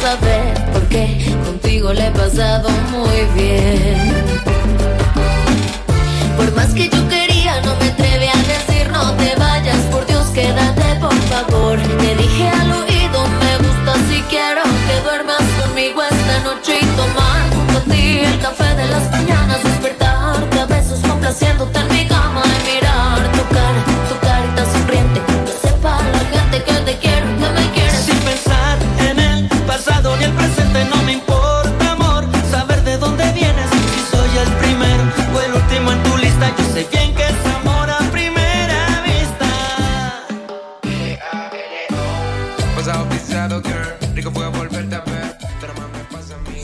Volvamos a ver, porque contigo le he pasado muy bien. Por más que yo quería, no me atreví a decir no te vayas, por Dios quédate por favor. Te dije al oído, me gusta si quiero que duermas conmigo esta noche y tomar junto a ti el café de las mañanas, despertarte a besos complaciéndote bien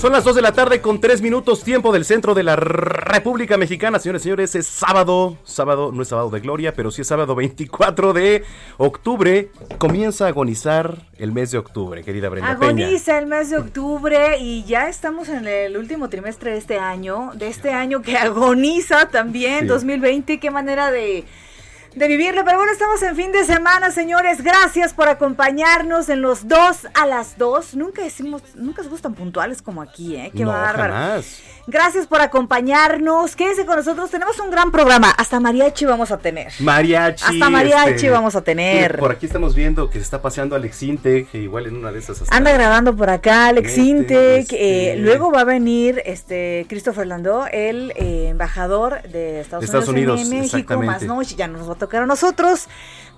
Son las 2 de la tarde con 3 minutos tiempo del centro de la República Mexicana. Señores y señores, es sábado, sábado, no es sábado de gloria, pero sí es sábado 24 de octubre. Comienza a agonizar el mes de octubre, querida Brenda Peña. Agoniza el mes de octubre y ya estamos en el último trimestre de este año, de este año que agoniza también, Sí. 2020, qué manera de, de vivirlo. Pero bueno, estamos en fin de semana, señores. Gracias por acompañarnos en los dos a las dos. Nunca decimos, nunca somos tan puntuales como aquí, ¿eh? Qué no, bárbaro. jamás. Gracias por acompañarnos. Quédense con nosotros. Tenemos un gran programa. Hasta mariachi vamos a tener. Mariachi. Hasta mariachi este, vamos a tener. Por aquí estamos viendo que se está paseando Alex Intec, que igual en una de esas hasta- Anda grabando por acá Alex Intec. este- eh, luego va a venir este Christopher Landó, el eh, embajador de Estados, Unidos, Unidos, en México. Más noche, ya nos va a tocar a nosotros.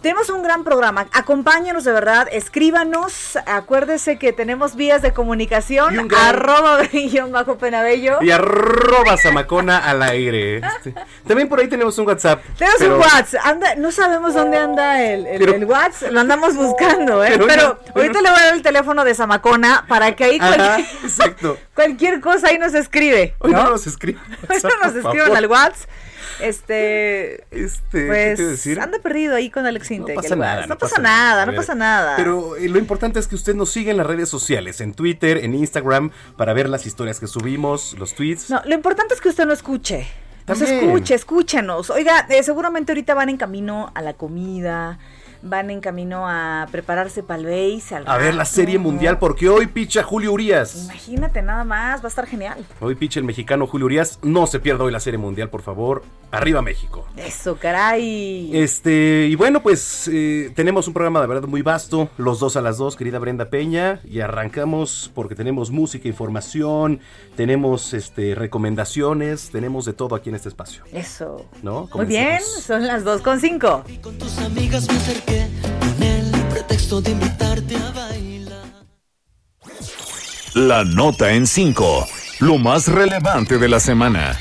Tenemos un gran programa. Acompáñanos de verdad, escríbanos. Acuérdese que tenemos vías de comunicación. Gran- Arroba bajo penabello. Y arroba Zamacona al aire. Este, También por ahí tenemos un WhatsApp. Tenemos pero- un WhatsApp, anda, no sabemos dónde anda el, el, Pero- el WhatsApp, lo andamos buscando, ¿eh? Pero Pero, no, pero- ahorita le voy a dar el teléfono de Zamacona para que ahí Ajá, cualquier, exacto. cualquier cosa ahí nos escribe, Hoy ¿no? no nos escriban. Hoy no nos escriban al WhatsApp. Este, Este, ¿qué pues, decir? anda perdido ahí con Alex Intec, No pasa nada. No, pasa nada, no pasa nada. Pero eh, lo importante es que usted nos siga en las redes sociales, en Twitter, en Instagram, para ver las historias que subimos, los tweets. No, lo importante es que usted no escuche. Pues También. escuche, escúchanos. Oiga, eh, seguramente ahorita van en camino a la comida, van en camino a prepararse para el base, al A ver la serie mundial, porque hoy picha Julio Urias. Imagínate nada más, va a estar genial. Hoy picha el mexicano Julio Urias. No se pierda hoy la serie mundial, por favor. Arriba México. Eso, caray. Este, y bueno, pues eh, tenemos un programa de verdad muy vasto, los dos a las dos, querida Brenda Peña, y arrancamos porque tenemos música, información, tenemos este recomendaciones, tenemos de todo aquí en este espacio, Eso. ¿no? Muy bien, son las dos con cinco. Y con tus amigas me con el pretexto de invitarte a bailar. La nota en 5. Lo más relevante de la semana.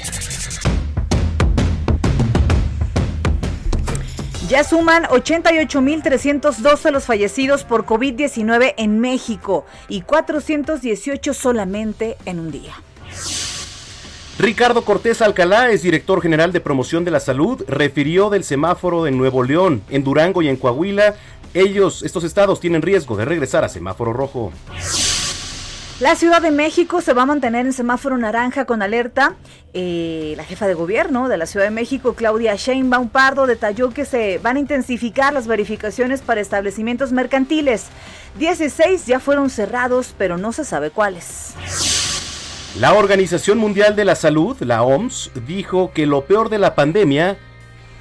Ya suman 88.312 los fallecidos por COVID-19 en México y 418 solamente en un día. Ricardo Cortés Alcalá es director general de promoción de la salud, refirió del semáforo en Nuevo León, en Durango y en Coahuila. Ellos, estos estados, tienen riesgo de regresar a semáforo rojo. La Ciudad de México se va a mantener en semáforo naranja con alerta. Eh, la jefa de gobierno de la Ciudad de México, Claudia Sheinbaum Pardo, detalló que se van a intensificar las verificaciones para establecimientos mercantiles. 16 ya fueron cerrados, pero no se sabe cuáles. La Organización Mundial de la Salud, la OMS, dijo que lo peor de la pandemia,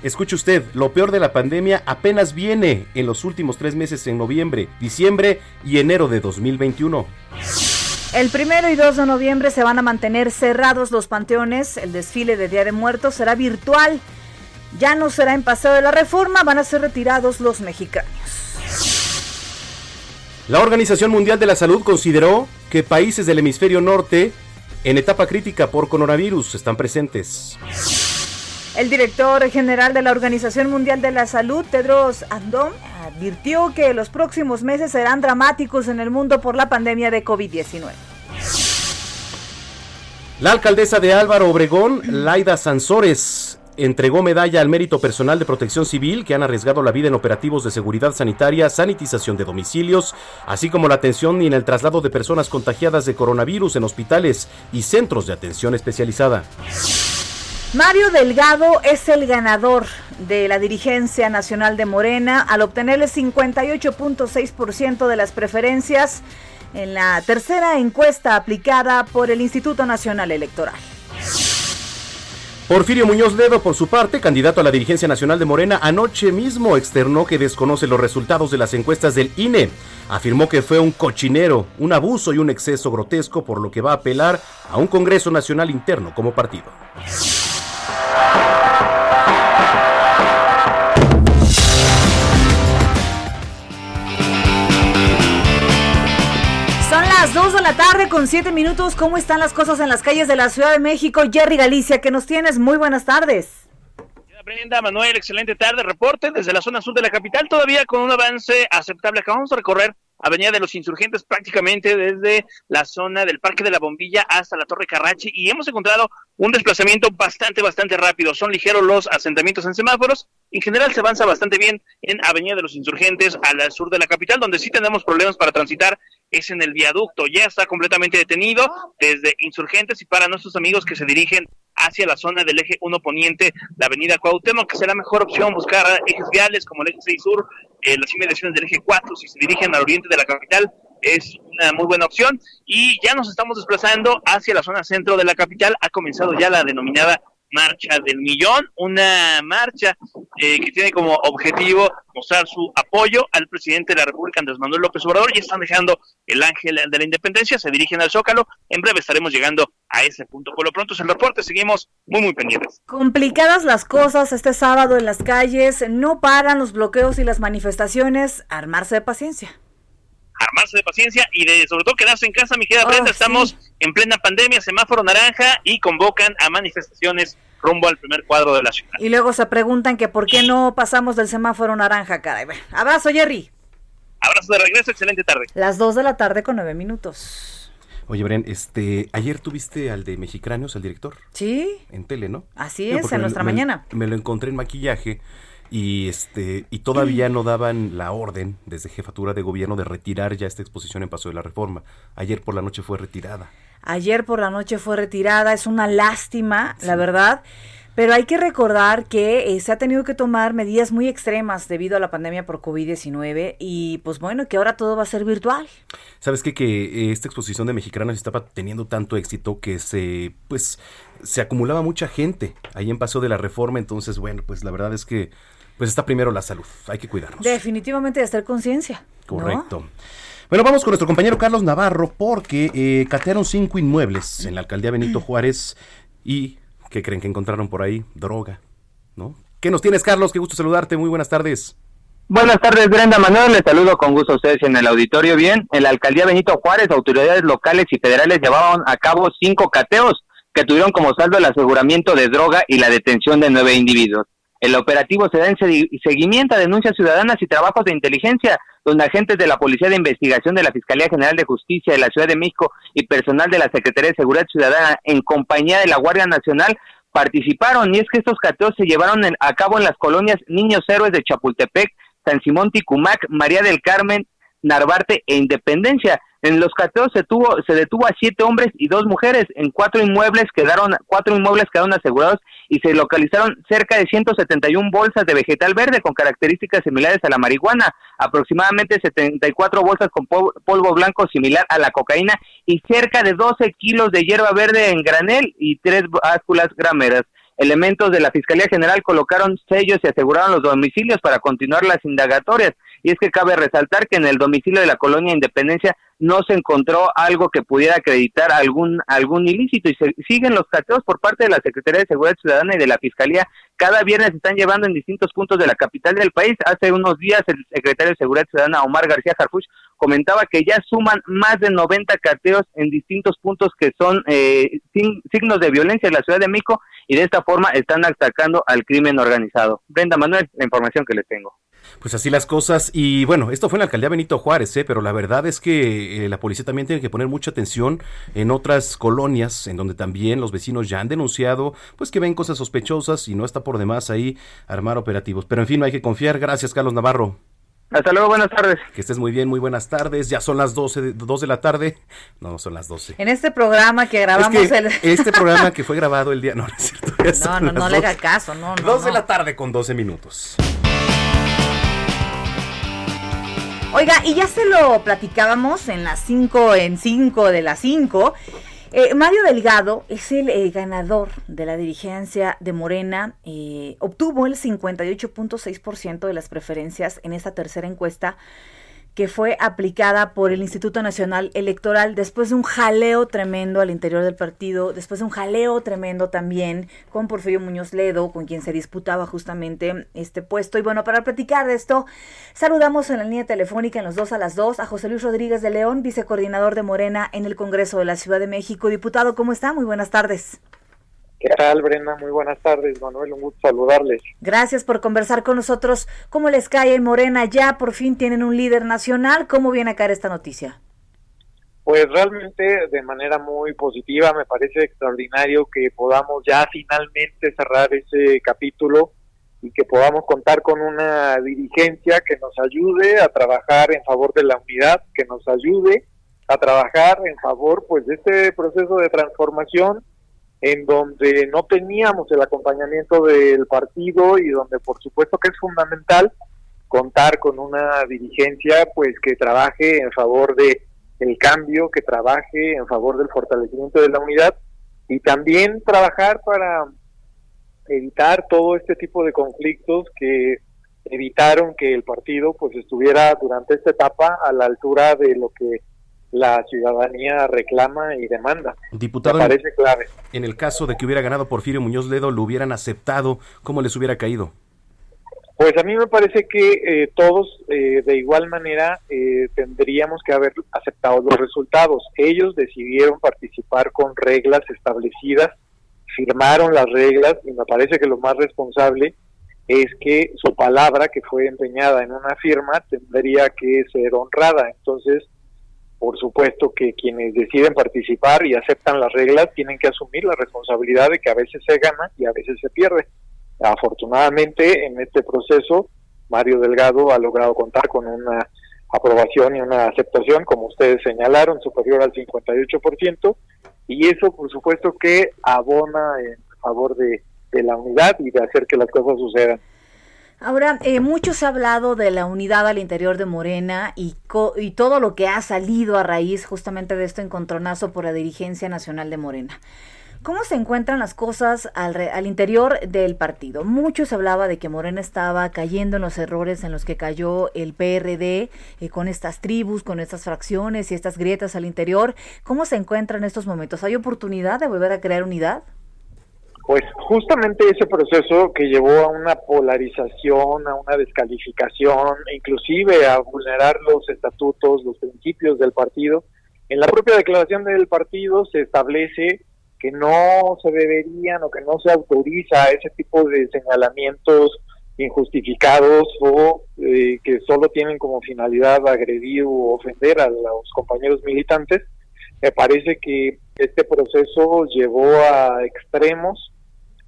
escuche usted, lo peor de la pandemia apenas viene en los últimos tres meses en noviembre, diciembre y enero de 2021. El primero y 2 de noviembre se van a mantener cerrados los panteones. El desfile de Día de Muertos será virtual. Ya no será en Paseo de la Reforma, van a ser retirados los mexicanos. La Organización Mundial de la Salud consideró que países del hemisferio norte en etapa crítica por coronavirus están presentes. El director general de la Organización Mundial de la Salud, Tedros Adhanom, advirtió que los próximos meses serán dramáticos en el mundo por la pandemia de COVID-19. La alcaldesa de Álvaro Obregón, Laida Sansores, entregó medalla al mérito personal de protección civil que han arriesgado la vida en operativos de seguridad sanitaria, sanitización de domicilios, así como la atención y en el traslado de personas contagiadas de coronavirus en hospitales y centros de atención especializada. Mario Delgado es el ganador de la dirigencia nacional de Morena al obtener el 58.6% de las preferencias en la tercera encuesta aplicada por el Instituto Nacional Electoral. Porfirio Muñoz Ledo, por su parte, candidato a la dirigencia nacional de Morena, anoche mismo externó que desconoce los resultados de las encuestas del INE. Afirmó que fue un cochinero, un abuso y un exceso grotesco, por lo que va a apelar a un Congreso Nacional interno como partido. La tarde con 7 minutos. ¿Cómo están las cosas en las calles de la Ciudad de México? Jerry Galicia, que nos tienes? Muy buenas tardes. Brenda, Manuel, excelente tarde. Reporte desde la zona sur de la capital, todavía con un avance aceptable. Acabamos de recorrer Avenida de los Insurgentes prácticamente desde la zona del Parque de la Bombilla hasta la Torre Carrachi y hemos encontrado un desplazamiento bastante, bastante rápido. Son ligeros los asentamientos en semáforos. En general se avanza bastante bien en Avenida de los Insurgentes al sur de la capital, donde sí tenemos problemas para transitar es en el viaducto. Ya está completamente detenido desde Insurgentes y para nuestros amigos que se dirigen hacia la zona del eje 1 poniente, la avenida Cuauhtémoc, que será mejor opción buscar ejes viales como el eje 6 sur, eh, las inmediaciones del eje 4, si se dirigen al oriente de la capital, es una muy buena opción. Y ya nos estamos desplazando hacia la zona centro de la capital. Ha comenzado ya la denominada Marcha del Millón, una marcha eh, que tiene como objetivo mostrar su apoyo al presidente de la República, Andrés Manuel López Obrador, y están dejando el ángel de la independencia, se dirigen al Zócalo, en breve estaremos llegando a ese punto. Por lo pronto es el reporte, seguimos muy, muy pendientes. Complicadas las cosas este sábado en las calles, no paran los bloqueos y las manifestaciones, armarse de paciencia. Armarse de paciencia y de sobre todo quedarse en casa, mi querida Oh, Brenda, sí. estamos en plena pandemia, semáforo naranja y convocan a manifestaciones rumbo al primer cuadro de la ciudad. Y luego se preguntan que por qué no pasamos del semáforo naranja, caray. Abrazo, Jerry. Abrazo de regreso, excelente tarde. Las 2 de la tarde con 9 minutos. Oye, Bren, este, ayer tuviste al de Mexicráneos, al director, ¿Sí? en tele, ¿no? Así es, en me- nuestra me- mañana. Me lo encontré en maquillaje y este y todavía no daban la orden desde jefatura de gobierno de retirar ya esta exposición en Paso de la Reforma. Ayer por la noche fue retirada. Ayer por la noche fue retirada, es una lástima, la verdad, Pero hay que recordar que eh, se ha tenido que tomar medidas muy extremas debido a la pandemia por COVID-19 y pues bueno, que ahora todo va a ser virtual. ¿Sabes qué? Que eh, esta exposición de mexicanos estaba teniendo tanto éxito que se, pues, se acumulaba mucha gente ahí en Paseo de la Reforma, entonces bueno, pues la verdad es que pues está primero la salud, hay que cuidarnos. Definitivamente de hacer conciencia. Correcto. Bueno, vamos con nuestro compañero Carlos Navarro porque eh, catearon cinco inmuebles en la alcaldía Benito Juárez y ¿qué creen que encontraron por ahí? Droga, ¿no? ¿Qué nos tienes, Carlos? Qué gusto saludarte. Muy buenas tardes. Buenas tardes, Brenda Manuel. Les saludo con gusto a ustedes en el auditorio. Bien, en la alcaldía Benito Juárez, autoridades locales y federales llevaban a cabo cinco cateos que tuvieron como saldo el aseguramiento de droga y la detención de nueve individuos. El operativo se da en seguimiento a denuncias ciudadanas y trabajos de inteligencia, donde agentes de la Policía de Investigación de la Fiscalía General de Justicia de la Ciudad de México y personal de la Secretaría de Seguridad Ciudadana en compañía de la Guardia Nacional participaron. Y es que estos cateos se llevaron a cabo en las colonias Niños Héroes de Chapultepec, San Simón Ticumac, María del Carmen, Narvarte e Independencia. En los cateos se tuvo, se detuvo a siete hombres y dos mujeres. En cuatro inmuebles quedaron, cuatro inmuebles quedaron asegurados y se localizaron cerca de 171 bolsas de vegetal verde con características similares a la marihuana, aproximadamente 74 bolsas con polvo blanco similar a la cocaína y cerca de 12 kilos de hierba verde en granel y tres básculas grameras. Elementos de la Fiscalía General colocaron sellos y aseguraron los domicilios para continuar las indagatorias. Y es que cabe resaltar que en el domicilio de la colonia Independencia no se encontró algo que pudiera acreditar algún algún ilícito y se, siguen los cateos por parte de la Secretaría de Seguridad Ciudadana y de la Fiscalía. Cada viernes se están llevando en distintos puntos de la capital del país. Hace unos días el secretario de Seguridad Ciudadana, Omar García Harfuch, comentaba que ya suman más de 90 cateos en distintos puntos que son eh, signos de violencia en la Ciudad de México y de esta forma están atacando al crimen organizado. Brenda Manuel, la información que les tengo. Pues así las cosas. Y bueno, esto fue en la alcaldía Benito Juárez, ¿eh? pero la verdad es que eh, la policía también tiene que poner mucha atención en otras colonias, en donde también los vecinos ya han denunciado, pues que ven cosas sospechosas y no está por demás ahí armar operativos. Pero en fin, no hay que confiar. Gracias, Carlos Navarro. Hasta luego, buenas tardes. Que estés muy bien, muy buenas tardes. Ya son las 12 de, 2 de la tarde. No, no son las 12. En este programa que grabamos el... Este programa que fue grabado el día... No, no es cierto. No, no, no le haga caso, no, no. 2 de la tarde con 12 minutos. Oiga, y ya se lo platicábamos en las 5 en 5 de las 5. Eh, Mario Delgado es el eh, ganador de la dirigencia de Morena. Eh, obtuvo el 58.6% de las preferencias en esta tercera encuesta que fue aplicada por el Instituto Nacional Electoral después de un jaleo tremendo al interior del partido, después de un jaleo tremendo también con Porfirio Muñoz Ledo, con quien se disputaba justamente este puesto. Y bueno, para platicar de esto, saludamos en la línea telefónica en los dos a las dos a José Luis Rodríguez de León, vicecoordinador de Morena en el Congreso de la Ciudad de México. Diputado, ¿cómo está? Muy buenas tardes. ¿Qué tal, Brenda? Muy buenas tardes, Manuel. Un gusto saludarles. Gracias por conversar con nosotros. ¿Cómo les cae en Morena? Ya por fin tienen un líder nacional. ¿Cómo viene a caer esta noticia? Pues realmente de manera muy positiva, me parece extraordinario que podamos ya finalmente cerrar ese capítulo y que podamos contar con una dirigencia que nos ayude a trabajar en favor de la unidad, que nos ayude a trabajar en favor pues de este proceso de transformación en donde no teníamos el acompañamiento del partido y donde por supuesto que es fundamental contar con una dirigencia pues que trabaje en favor de el cambio, que trabaje en favor del fortalecimiento de la unidad y también trabajar para evitar todo este tipo de conflictos que evitaron que el partido pues estuviera durante esta etapa a la altura de lo que la ciudadanía reclama y demanda. Diputado, parece clave. En el caso de que hubiera ganado Porfirio Muñoz Ledo, ¿lo hubieran aceptado? ¿Cómo les hubiera caído? Pues a mí me parece que eh, todos eh, de igual manera eh, tendríamos que haber aceptado los resultados. Ellos decidieron participar con reglas establecidas, firmaron las reglas y me parece que lo más responsable es que su palabra que fue empeñada en una firma tendría que ser honrada. Entonces, por supuesto que quienes deciden participar y aceptan las reglas tienen que asumir la responsabilidad de que a veces se gana y a veces se pierde. Afortunadamente, en este proceso, Mario Delgado ha logrado contar con una aprobación y una aceptación, como ustedes señalaron, superior al 58%, y eso, por supuesto, que abona en favor de, de la unidad y de hacer que las cosas sucedan. Ahora, eh, mucho se ha hablado de la unidad al interior de Morena y, y todo lo que ha salido a raíz justamente de este encontronazo por la dirigencia nacional de Morena. ¿Cómo se encuentran las cosas al, al, interior del partido? Mucho se hablaba de que Morena estaba cayendo en los errores en los que cayó el PRD eh, con estas tribus, con estas fracciones y estas grietas al interior. ¿Cómo se encuentra en estos momentos? ¿Hay oportunidad de volver a crear unidad? Pues justamente ese proceso que llevó a una polarización, a una descalificación, inclusive a vulnerar los estatutos, los principios del partido, en la propia declaración del partido se establece que no se deberían o que no se autoriza ese tipo de señalamientos injustificados o eh, que solo tienen como finalidad agredir o ofender a los compañeros militantes. Me parece que este proceso llevó a extremos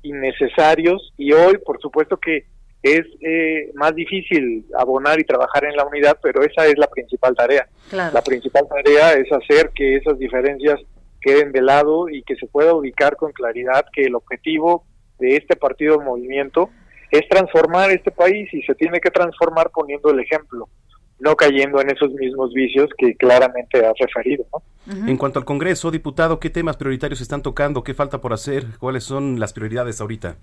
innecesarios y hoy por supuesto que es eh, más difícil abonar y trabajar en la unidad, pero esa es la principal tarea. La principal tarea es hacer que esas diferencias queden de lado y que se pueda ubicar con claridad que el objetivo de este partido movimiento es transformar este país y se tiene que transformar poniendo el ejemplo no cayendo en esos mismos vicios que claramente has referido. En cuanto al Congreso, diputado, ¿qué temas prioritarios están tocando? ¿Qué falta por hacer? ¿Cuáles son las prioridades ahorita?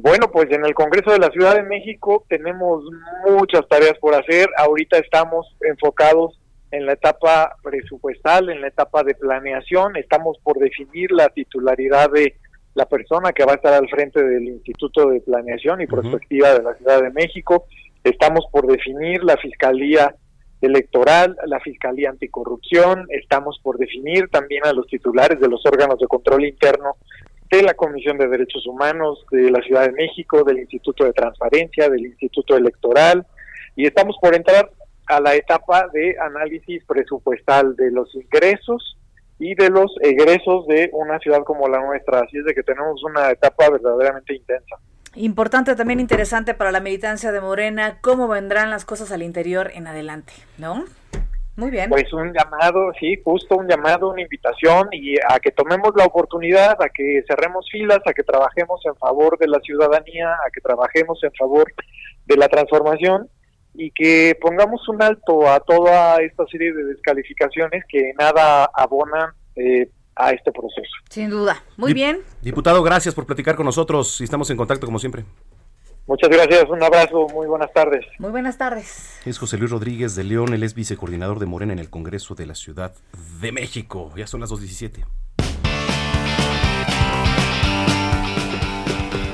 Bueno, pues en el Congreso de la Ciudad de México tenemos muchas tareas por hacer. Ahorita estamos enfocados en la etapa presupuestal, en la etapa de planeación. Estamos por definir la titularidad de la persona que va a estar al frente del Instituto de Planeación y Prospectiva de la Ciudad de México. Estamos por definir la Fiscalía Electoral, la Fiscalía Anticorrupción, estamos por definir también a los titulares de los órganos de control interno de la Comisión de Derechos Humanos de la Ciudad de México, del Instituto de Transparencia, del Instituto Electoral, y estamos por entrar a la etapa de análisis presupuestal de los ingresos y de los egresos de una ciudad como la nuestra. Así es de que tenemos una etapa verdaderamente intensa. Importante, también interesante para la militancia de Morena, cómo vendrán las cosas al interior en adelante, ¿no? Muy bien. Pues un llamado, sí, justo un llamado, una invitación y a que tomemos la oportunidad, a que cerremos filas, a que trabajemos en favor de la ciudadanía, a que trabajemos en favor de la transformación y que pongamos un alto a toda esta serie de descalificaciones que nada abonan eh, a este proceso. Sin duda. Muy bien. Diputado, gracias por platicar con nosotros y estamos en contacto como siempre. Muchas gracias, un abrazo, muy buenas tardes. Muy buenas tardes. Es José Luis Rodríguez de León, él es vicecoordinador de Morena en el Congreso de la Ciudad de México. Ya son las 2.17.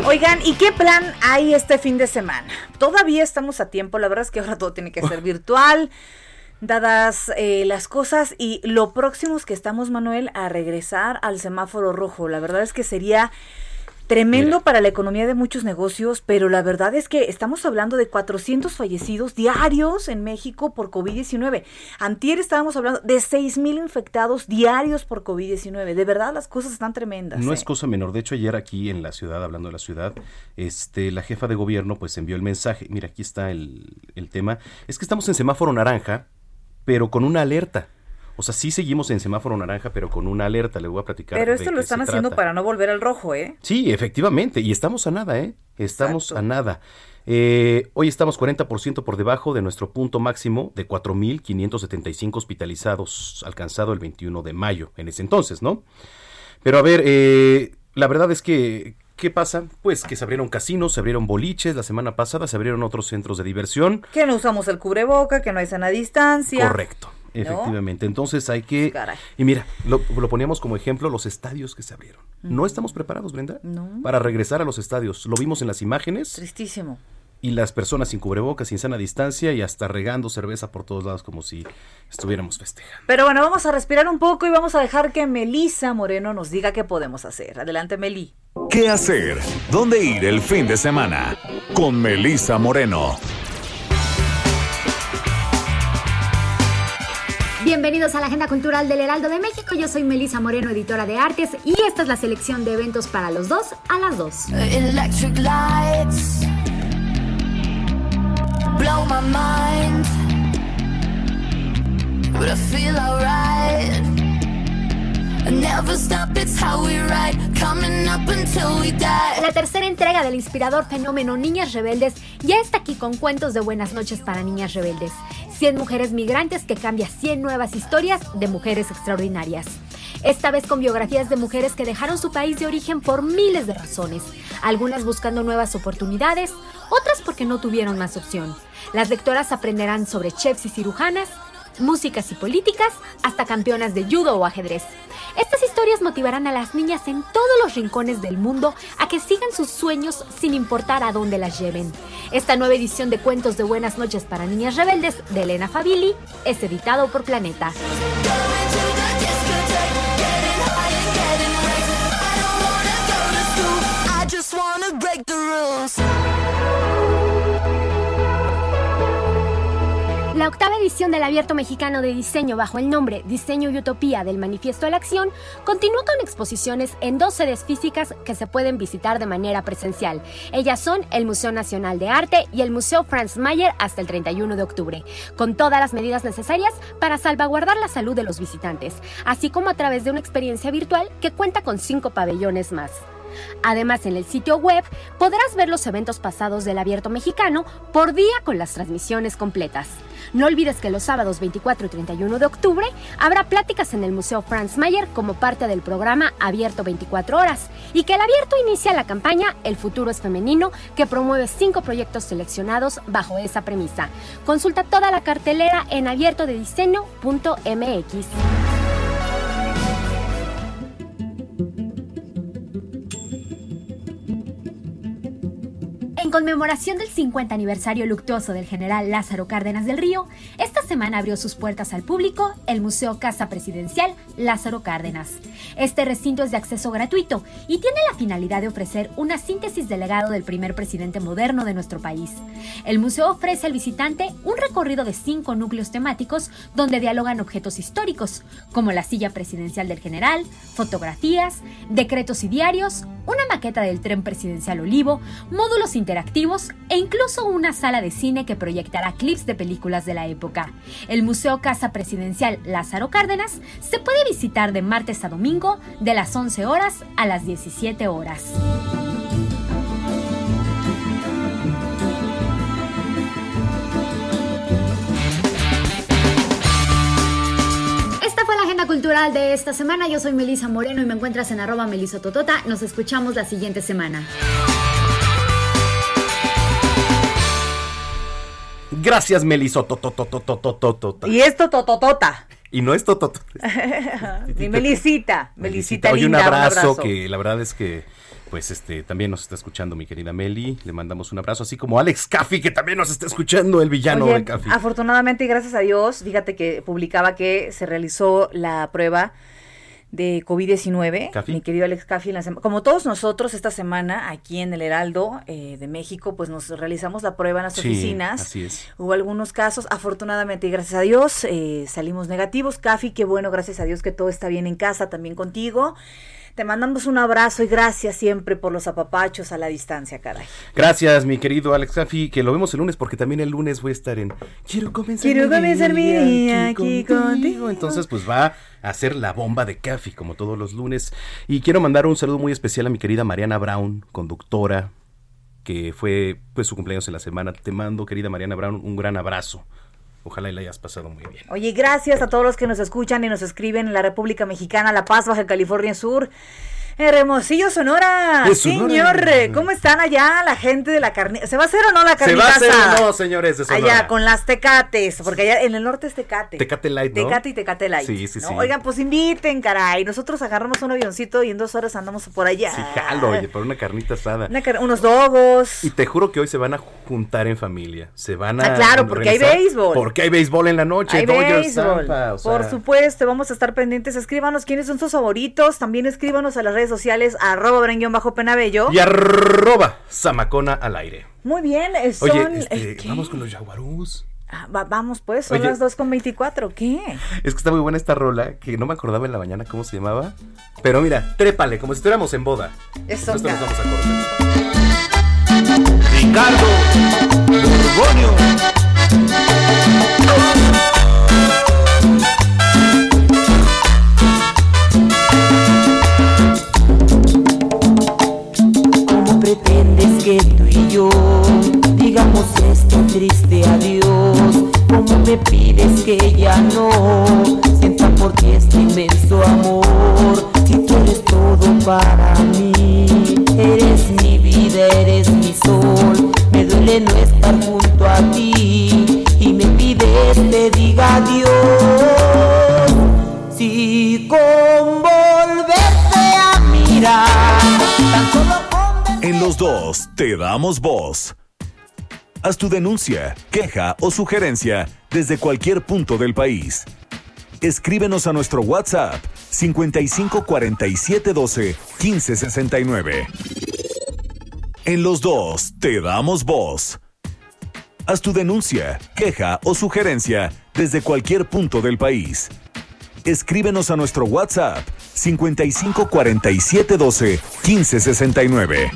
Oigan, ¿y qué plan hay este fin de semana? Todavía estamos a tiempo, la verdad es que ahora todo tiene que ser virtual dadas eh, las cosas y lo próximo es que estamos, Manuel, a regresar al semáforo rojo. La verdad es que sería tremendo para la economía de muchos negocios, pero la verdad es que estamos hablando de 400 fallecidos diarios en México por COVID-19. Antier estábamos hablando de 6.000 infectados diarios por COVID-19. De verdad las cosas están tremendas. No ¿eh? es cosa menor. De hecho, ayer aquí en la ciudad, hablando de la ciudad, este, la jefa de gobierno pues envió el mensaje. Mira, aquí está el, el tema. Es que estamos en semáforo naranja pero con una alerta. O sea, sí seguimos en semáforo naranja, pero con una alerta. Le voy a platicar. Pero esto lo están haciendo para no volver al rojo, ¿eh? Sí, efectivamente. Y estamos a nada, ¿eh? Estamos a nada. Eh, hoy estamos 40% por debajo de nuestro punto máximo de 4.575 hospitalizados, alcanzado el 21 de mayo, en ese entonces, ¿no? Pero a ver, eh, la verdad es que ¿Qué pasa? Pues que se abrieron casinos, se abrieron boliches la semana pasada, se abrieron otros centros de diversión. Que no usamos el cubreboca, que no hay sana distancia. Correcto, efectivamente. Entonces hay que... Y mira, lo, poníamos como ejemplo los estadios que se abrieron. No estamos preparados, Brenda, no. para regresar a los estadios. Lo vimos en las imágenes. Tristísimo y las personas sin cubrebocas, sin sana distancia y hasta regando cerveza por todos lados como si estuviéramos festejando. Pero bueno, vamos a respirar un poco y vamos a dejar que Melisa Moreno nos diga qué podemos hacer. Adelante, Meli. ¿Qué hacer? ¿Dónde ir el fin de semana? Con Melisa Moreno. Bienvenidos a la Agenda Cultural del Heraldo de México. Yo soy Melisa Moreno, editora de artes, y esta es la selección de eventos para los dos a las dos. Electric lights. Blow my mind. But I feel alright. La tercera entrega del inspirador fenómeno Niñas Rebeldes ya está aquí con cuentos de buenas noches para niñas rebeldes. 100 mujeres migrantes que cambia 100 nuevas historias de mujeres extraordinarias. Esta vez con biografías de mujeres que dejaron su país de origen por miles de razones, algunas buscando nuevas oportunidades, otras porque no tuvieron más opción. Las lectoras aprenderán sobre chefs y cirujanas, músicas y políticas, hasta campeonas de judo o ajedrez. Estas historias motivarán a las niñas en todos los rincones del mundo a que sigan sus sueños sin importar a dónde las lleven. Esta nueva edición de Cuentos de Buenas noches para Niñas Rebeldes de Elena Favilli es editado por Planeta. La octava edición del Abierto Mexicano de Diseño bajo el nombre Diseño y Utopía del Manifiesto a la Acción continúa con exposiciones en dos sedes físicas que se pueden visitar de manera presencial. Ellas son el Museo Nacional de Arte y el Museo Franz Mayer hasta el 31 de octubre, con todas las medidas necesarias para salvaguardar la salud de los visitantes, así como a través de una experiencia virtual que cuenta con cinco pabellones más. Además, en el sitio web podrás ver los eventos pasados del Abierto Mexicano por día con las transmisiones completas. No olvides que los sábados 24 y 31 de octubre habrá pláticas en el Museo Franz Mayer como parte del programa Abierto 24 Horas y que el Abierto inicia la campaña El futuro es femenino que promueve cinco proyectos seleccionados bajo esa premisa. Consulta toda la cartelera en abiertodediseño.mx. conmemoración del 50 aniversario luctuoso del general Lázaro Cárdenas del Río, esta semana abrió sus puertas al público el Museo Casa Presidencial Lázaro Cárdenas. Este recinto es de acceso gratuito y tiene la finalidad de ofrecer una síntesis del legado del primer presidente moderno de nuestro país. El museo ofrece al visitante un recorrido de cinco núcleos temáticos donde dialogan objetos históricos, como la silla presidencial del general, fotografías, decretos y diarios, una maqueta del tren presidencial Olivo, módulos interactivos e incluso una sala de cine que proyectará clips de películas de la época. El Museo Casa Presidencial Lázaro Cárdenas se puede visitar de martes a domingo de las 11 horas a las 17 horas. Esta fue la agenda cultural de esta semana. Yo soy Melisa Moreno y me encuentras en arroba melisototota. Nos escuchamos la siguiente semana. Gracias, Meliso. Y esto tototota. Y no es tototota. Mi Melisita. Melisita Oye, un abrazo, que la verdad es que pues este también nos está escuchando mi querida Meli, le mandamos un abrazo, así como Alex Caffi que también nos está escuchando, el villano Oye, de Caffi. afortunadamente y gracias a Dios, fíjate que publicaba que se realizó la prueba de COVID-19. Caffi. Mi querido Alex Caffi, en la sema- como todos nosotros esta semana aquí en el Heraldo eh, de México, pues nos realizamos la prueba en las Sí, oficinas. así es. Hubo algunos casos, afortunadamente y gracias a Dios, eh, salimos negativos. Caffi, qué bueno, gracias a Dios que todo está bien en casa, también contigo. Te mandamos un abrazo y gracias siempre por los apapachos a la distancia, caray. Gracias, mi querido Alex Caffi, que lo vemos el lunes porque también el lunes voy a estar en Quiero comenzar Quiero comenzar mi día aquí contigo. Entonces, pues va a hacer la bomba de Caffi como todos los lunes. Y quiero mandar un saludo muy especial a mi querida Mariana Brown, conductora, que fue pues su cumpleaños en la semana. Te mando, querida Mariana Brown, un gran abrazo. Ojalá y la hayas pasado muy bien. Oye, gracias a todos los que nos escuchan y nos escriben en la República Mexicana, La Paz, Baja California Sur. Hermosillo, Sonora. Es Sonora. Señor, ¿cómo están allá la gente de la carne? ¿Se va a hacer o no la ¿Se carnita va a hacer asada? o no, señores de Sonora? Allá, con las tecates, porque allá en el norte es tecate. Tecate Light, ¿no? Tecate y tecate light. Sí, sí, ¿no? sí. Oigan, pues inviten, caray. Nosotros agarramos un avioncito y en dos horas andamos por allá. Sí, jalo, oye, por una carnita asada. Una car- unos dogos. Y te juro que hoy se van a juntar en familia. Se van a. Ah, claro, porque hay béisbol. Porque hay béisbol en la noche. Hay béisbol. Tampa, o sea, Por supuesto, vamos a estar pendientes. Escríbanos quiénes son sus favoritos. También escríbanos a las redes sociales, arroba bajo penabello. Y arroba Zamacona al aire. Muy bien, eh, son... Oye, este, vamos con los Jaguarús. Ah, va- vamos pues, son Oye. las 2 con 24. ¿Qué? Es que está muy buena esta rola, que no me acordaba en la mañana cómo se llamaba. Pero mira, trépale, como si estuviéramos en boda. Eso, nos vamos a cortar. Ricardo Borbonio. Damos este triste adiós. Como me pides que ya no sienta por ti este inmenso amor. Si tú eres todo para mí, eres mi vida, eres mi sol. Me duele no estar junto a ti y me pides te diga adiós. Si con volverte a mirar, tan solo con En los dos te damos voz. Haz tu denuncia, queja o sugerencia desde cualquier punto del país. Escríbenos a nuestro WhatsApp 55 47 12 15 69. En los dos te damos voz. Haz tu denuncia, queja o sugerencia desde cualquier punto del país. Escríbenos a nuestro WhatsApp 55 47 12 15 69.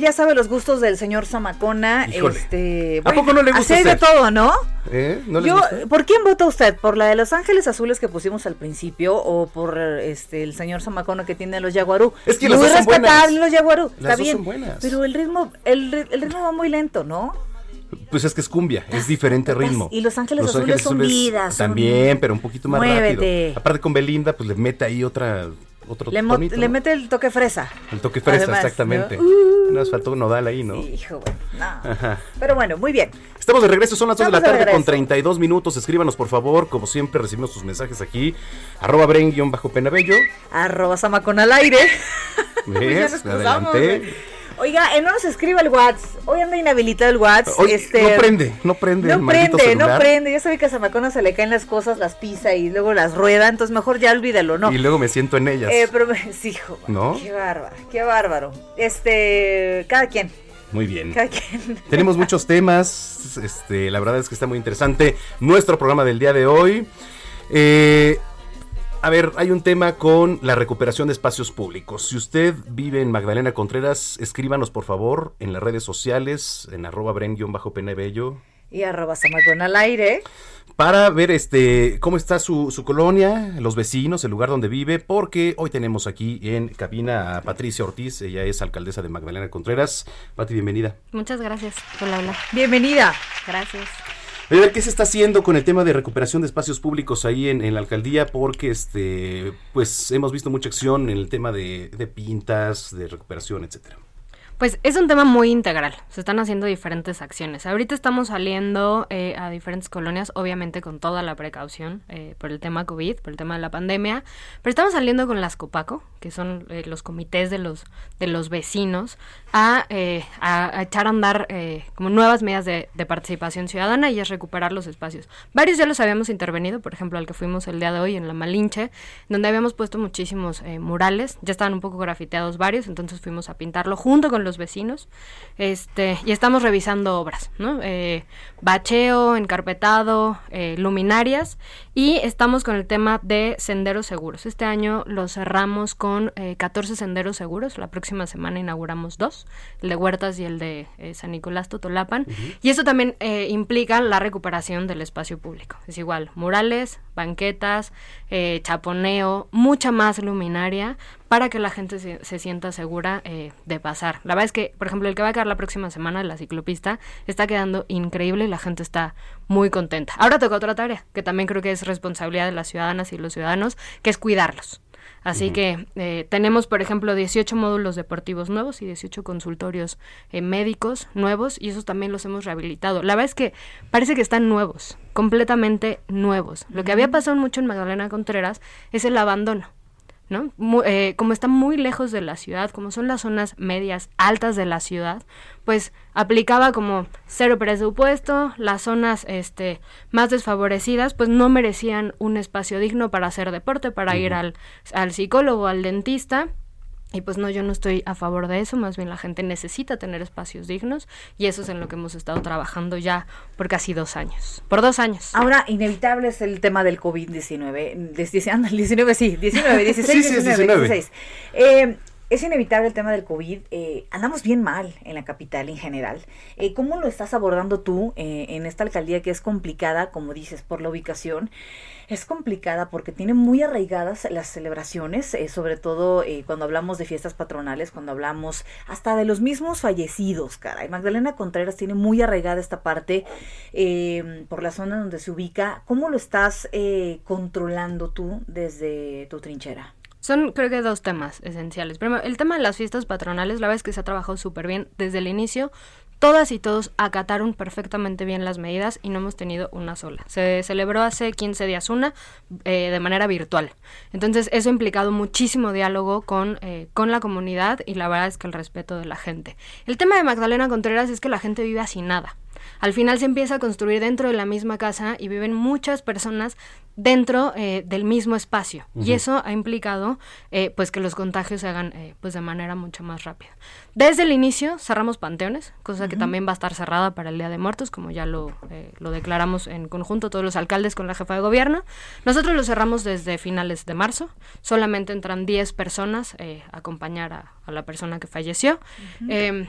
Ya sabe los gustos del señor Zamacona. Híjole. Este, ¿A poco no le gusta hay de todo, ¿no? ¿Eh? ¿No les Yo, gusta? ¿Por quién vota usted? ¿Por la de Los Ángeles Azules que pusimos al principio o por este el señor Zamacona que tiene los Yaguarú? Es que muy son respetable los Yaguarú, Las está dos bien. son buenas. Pero el ritmo, el, ri- el ritmo va muy lento, ¿no? Pues es que es cumbia, es diferente ritmo. Y Los Ángeles Azules son vida, son- También, pero un poquito más Muévete. rápido. Aparte con Belinda, pues le mete ahí otra, otro Le, mo- tonito, le ¿no? mete el toque fresa. El toque fresa, Además, exactamente. ¿no? Uh. Nos faltó un nodal ahí, ¿no? Hijo, bueno, no. Ajá. Pero bueno, muy bien. Estamos de regreso, son las 2 de la Estamos de tarde con regreso. 32 minutos. Escríbanos, por favor. Como siempre, recibimos sus mensajes aquí. Arroba Bren-Penabello. Arroba Zamacona al aire. ¿Ves? Adelante. Oiga, eh, no nos escriba el WhatsApp. Hoy anda inhabilitado el WhatsApp. Este, No prende, no prende No prende, no prende. Ya sabe que a Zamacona se le caen las cosas, las pisa y luego las rueda. Entonces mejor ya olvídalo, ¿no? Y luego me siento en ellas. Eh, pero me- sí, hijo. ¿No? Qué bárbaro, qué bárbaro. Este, cada quien, Muy bien. cada quien. Tenemos muchos temas. Este, la verdad es que está muy interesante nuestro programa del día de hoy. Eh, a ver, hay un tema con la recuperación de espacios públicos. Si usted vive en Magdalena Contreras, escríbanos por favor en las redes sociales, en arroba bren-penabello, Y arroba Zamacona al aire. para ver este cómo está su, su colonia, los vecinos, el lugar donde vive, porque hoy tenemos aquí en cabina a Patricia Ortiz, ella es alcaldesa de Magdalena Contreras. Pati, bienvenida. Muchas gracias. Hola, hola. Bienvenida. Gracias. Ver qué se está haciendo con el tema de recuperación de espacios públicos ahí en, la alcaldía, porque este, pues hemos visto mucha acción en el tema de, de pintas, de recuperación, etcétera. Pues es un tema muy integral. Se están haciendo diferentes acciones. Ahorita estamos saliendo eh, a diferentes colonias, obviamente con toda la precaución eh, por el tema COVID, por el tema de la pandemia, pero estamos saliendo con las Copaco, que son eh, los comités de los de los vecinos, a, a, echar a andar como nuevas medidas de, participación ciudadana y es recuperar los espacios. Varios ya los habíamos intervenido, por ejemplo, al que fuimos el día de hoy en la Malinche, donde habíamos puesto muchísimos murales, ya estaban un poco grafiteados varios, entonces fuimos a pintarlo junto con los vecinos. Este, y estamos revisando obras, ¿no? Eh, bacheo, encarpetado, eh, luminarias. Y estamos con el tema de senderos seguros. Este año lo cerramos con 14 eh, senderos seguros. La próxima semana inauguramos dos, el de Huertas y el de San Nicolás Totolapan. Y eso también implica la recuperación del espacio público. Es igual, murales, banquetas, chaponeo, mucha más luminaria para que la gente se, sienta segura eh, de pasar. La verdad es que, por ejemplo, el que va a quedar la próxima semana, la ciclopista, está quedando increíble y la gente está muy contenta. Ahora toca otra tarea, que también creo que es responsabilidad de las ciudadanas y los ciudadanos, que es cuidarlos. Así que eh, tenemos, por ejemplo, 18 módulos deportivos nuevos y 18 consultorios eh, médicos nuevos y esos también los hemos rehabilitado. La verdad es que parece que están nuevos, completamente nuevos. Lo que había pasado mucho en Magdalena Contreras es el abandono. ¿No? Eh, como está muy lejos de la ciudad, como son las zonas medias altas de la ciudad, pues aplicaba como cero presupuesto, las zonas este, más desfavorecidas pues no merecían un espacio digno para hacer deporte, para ir al, al psicólogo, al dentista, y pues no, yo no estoy a favor de eso, más bien la gente necesita tener espacios dignos y eso es en lo que hemos estado trabajando ya por casi dos años, por dos años. Ahora, inevitable es el tema del COVID-19, 19, sí, 19, 16, 19, 16. Eh, es inevitable el tema del COVID. Eh, andamos bien mal en la capital en general. Eh, ¿Cómo lo estás abordando tú eh, en esta alcaldía que es complicada, como dices, por la ubicación? Es complicada porque tiene muy arraigadas las celebraciones, sobre todo cuando hablamos de fiestas patronales, cuando hablamos hasta de los mismos fallecidos, caray. Magdalena Contreras tiene muy arraigada esta parte por la zona donde se ubica. ¿Cómo lo estás controlando tú desde tu trinchera? Son creo que dos temas esenciales. Primero, el tema de las fiestas patronales, la verdad es que se ha trabajado súper bien desde el inicio. Todas y todos acataron perfectamente bien las medidas y no hemos tenido una sola. Se celebró hace 15 días una eh, de manera virtual. Entonces eso ha implicado muchísimo diálogo con, eh, con la comunidad y la verdad es que el respeto de la gente. El tema de Magdalena Contreras es que la gente vive así nada. Al final se empieza a construir dentro de la misma casa y viven muchas personas dentro eh, del mismo espacio. Y eso ha implicado eh, pues que los contagios se hagan eh, pues de manera mucho más rápida. Desde el inicio cerramos panteones cosa que también va a estar cerrada para el día de muertos como ya lo, lo declaramos en conjunto todos los alcaldes con la jefa de gobierno. Nosotros lo cerramos desde finales de marzo. Solamente entran 10 personas a acompañar a, a, la persona que falleció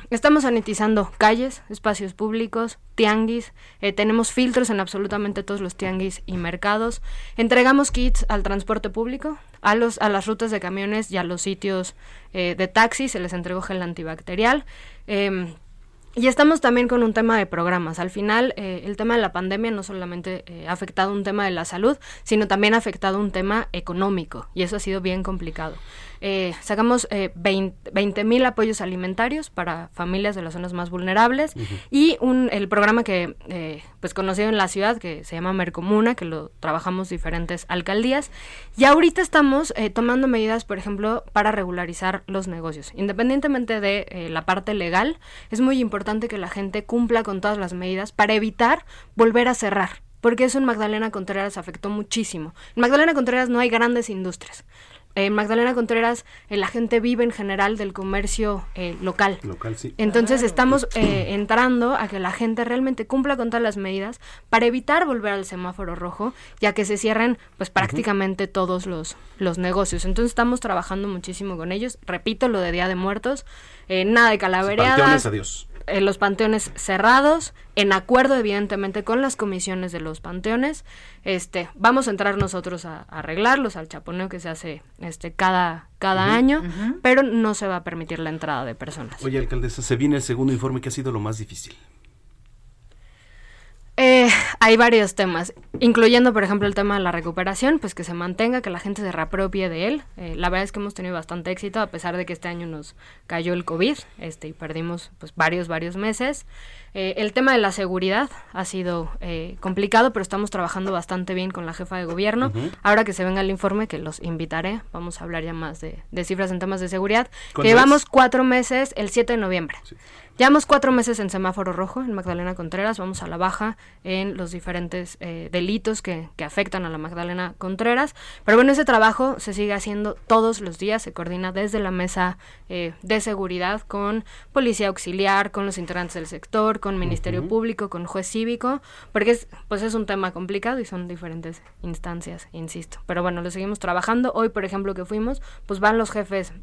estamos sanitizando calles espacios públicos tianguis tenemos filtros en absolutamente todos los tianguis y mercados Entregamos kits al transporte público, a, los, a las rutas de camiones y a los sitios eh, de taxi, se les entregó gel antibacterial. Em, y estamos también con un tema de programas. Al final, eh, el tema de la pandemia no solamente eh, ha afectado un tema de la salud, sino también ha afectado un tema económico, y eso ha sido bien complicado. Eh, sacamos eh, 20 mil apoyos alimentarios para familias de las zonas más vulnerables y un, el programa que eh, pues conocido en la ciudad que se llama Mercomuna, que lo trabajamos diferentes alcaldías. Y ahorita estamos eh, tomando medidas, por ejemplo, para regularizar los negocios. Independientemente de la parte legal, es muy importante que la gente cumpla con todas las medidas para evitar volver a cerrar porque eso en Magdalena Contreras afectó muchísimo. En Magdalena Contreras no hay grandes industrias. En Magdalena Contreras la gente vive en general del comercio eh, local. Local, sí. Entonces estamos eh, entrando a que la gente realmente cumpla con todas las medidas para evitar volver al semáforo rojo, ya que se cierren pues prácticamente todos los, los negocios. Entonces estamos trabajando muchísimo con ellos. Repito lo de Día de Muertos, eh, nada de calavereadas. adiós en los panteones cerrados, en acuerdo evidentemente con las comisiones de los panteones. Este, vamos a entrar nosotros a, arreglarlos al chaponeo que se hace este cada cada año, pero no se va a permitir la entrada de personas. Oye, alcaldesa, se viene el segundo informe que ha sido lo más difícil. Eh, hay varios temas, incluyendo, por ejemplo, el tema de la recuperación, pues que se mantenga, que la gente se reapropie de él. Eh, la verdad es que hemos tenido bastante éxito, a pesar de que este año nos cayó el COVID este, y perdimos pues varios, varios meses. Eh, el tema de la seguridad ha sido eh, complicado, pero estamos trabajando bastante bien con la jefa de gobierno. Ahora que se venga el informe, que los invitaré, vamos a hablar ya más de, cifras en temas de seguridad. llevamos cuatro meses el 7 de noviembre. Llevamos cuatro meses en semáforo rojo en Magdalena Contreras, vamos a la baja en los diferentes eh, delitos que, que, afectan a la Magdalena Contreras, pero bueno, ese trabajo se sigue haciendo todos los días, se coordina desde la mesa eh, de seguridad con policía auxiliar, con los integrantes del sector, con Ministerio Público, con juez cívico, porque es, pues es un tema complicado y son diferentes instancias, insisto. Pero bueno, lo seguimos trabajando. Hoy, por ejemplo, que fuimos, pues van los jefes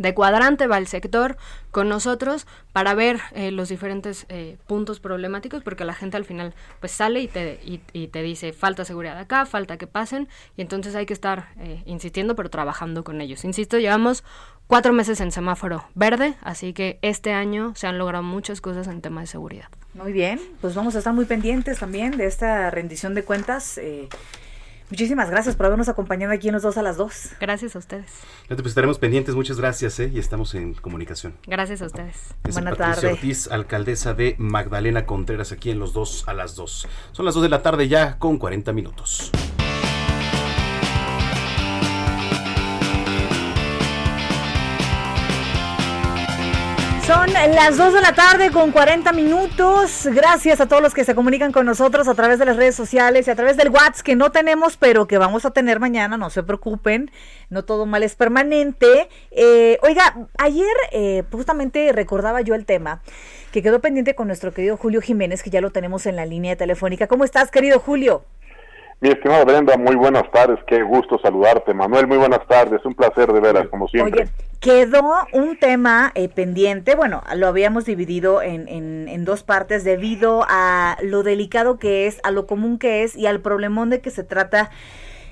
de cuadrante va el sector con nosotros para ver eh, los diferentes eh, puntos problemáticos porque la gente al final pues sale y te, y, te dice falta seguridad acá, falta que pasen y entonces hay que estar eh, insistiendo pero trabajando con ellos. Insisto, llevamos cuatro meses en semáforo verde, así que este año se han logrado muchas cosas en tema de seguridad. Muy bien, pues vamos a estar muy pendientes también de esta rendición de cuentas. Muchísimas gracias por habernos acompañado aquí en los dos a las dos. Gracias a ustedes. Pues estaremos pendientes, muchas gracias ¿eh? y estamos en comunicación. Gracias a ustedes. Buenas tardes. Ortiz, alcaldesa de Magdalena Contreras, aquí en los dos a las dos. Son las dos de la tarde ya con 40 minutos. Son las 2 de la tarde con 40 minutos. Gracias a todos los que se comunican con nosotros a través de las redes sociales y a través del WhatsApp que no tenemos, pero que vamos a tener mañana. No se preocupen, no todo mal es permanente. Eh, oiga, ayer eh, justamente recordaba yo el tema que quedó pendiente con nuestro querido Julio Jiménez, que ya lo tenemos en la línea telefónica. ¿Cómo estás, querido Julio? Mi estimada Brenda, muy buenas tardes, qué gusto saludarte. Manuel, muy buenas tardes, un placer de veras, como siempre. Oye, quedó un tema eh, pendiente, bueno, lo habíamos dividido en, en, en, dos partes debido a lo delicado que es, a lo común que es y al problemón de que se trata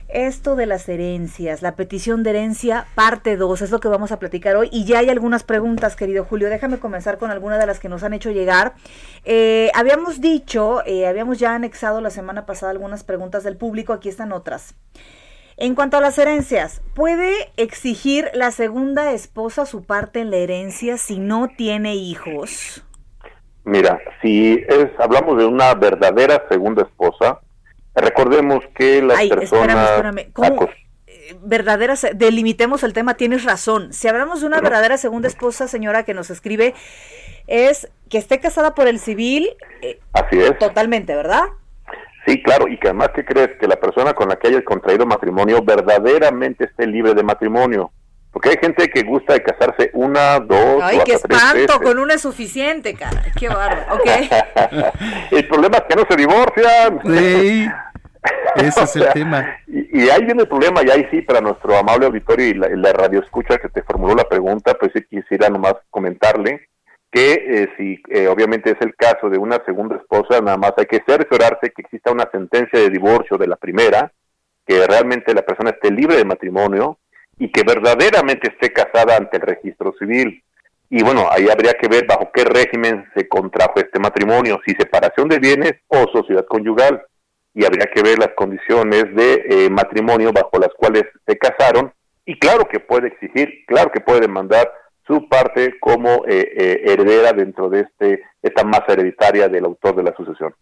esto de las herencias, la petición de herencia, parte 2, es lo que vamos a platicar hoy. Y ya hay algunas preguntas, querido Julio. Déjame comenzar con alguna de las que nos han hecho llegar. Eh, habíamos dicho, eh, habíamos ya anexado la semana pasada algunas preguntas del público, aquí están otras. En cuanto a las herencias, ¿puede exigir la segunda esposa su parte en la herencia si no tiene hijos? Mira, si es, hablamos de una verdadera segunda esposa, Recordemos que las personas... Espérame, espérame. ¿Cómo? Eh, verdaderas, delimitemos el tema, tienes razón. Si hablamos de una verdadera segunda esposa, señora, que nos escribe, es que esté casada por el civil. Eh, Así es. Totalmente, ¿verdad? Sí, claro, y que además que crees que la persona con la que hayas contraído matrimonio verdaderamente esté libre de matrimonio. Porque hay gente que gusta de casarse una, dos, Ay, qué espanto, con una es suficiente, cara. Qué bárbaro. Okay. el problema es que no se divorcian. Sí. Ese es el tema. Y, ahí viene el problema, y ahí sí, para nuestro amable auditorio y la, radio escucha que te formuló la pregunta, pues sí quisiera nomás comentarle que eh, si eh, obviamente es el caso de una segunda esposa, nada más hay que cerciorarse que exista una sentencia de divorcio de la primera, que realmente la persona esté libre de matrimonio y que verdaderamente esté casada ante el registro civil. Y bueno, ahí habría que ver bajo qué régimen se contrajo este matrimonio, si separación de bienes o sociedad conyugal y habría que ver las condiciones de eh, matrimonio bajo las cuales se casaron y claro que puede exigir, claro que puede demandar su parte como eh, eh, heredera dentro de este esta masa hereditaria del autor de la sucesión.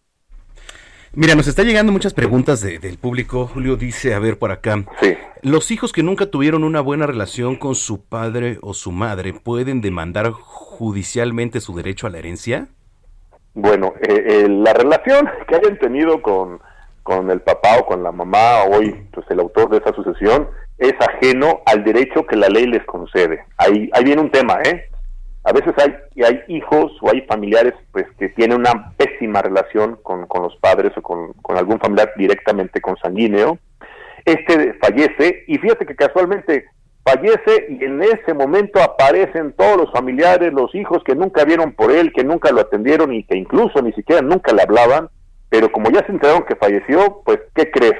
Mira, nos está llegando muchas preguntas del público. Julio dice, a ver por acá. Sí. ¿Los hijos que nunca tuvieron una buena relación con su padre o su madre pueden demandar judicialmente su derecho a la herencia? Bueno, la relación que hayan tenido con con el papá o con la mamá, hoy pues el autor de esa sucesión, es ajeno al derecho que la ley les concede. Ahí, ahí viene un tema, ¿eh? A veces hay, hay hijos o hay familiares pues que tienen una pésima relación con, con los padres o con, con, algún familiar directamente consanguíneo. Este fallece y fíjate que casualmente fallece y en ese momento aparecen todos los familiares, los hijos que nunca vieron por él, que nunca lo atendieron y que incluso ni siquiera nunca le hablaban pero como ya se enteraron que falleció, pues, ¿qué crees?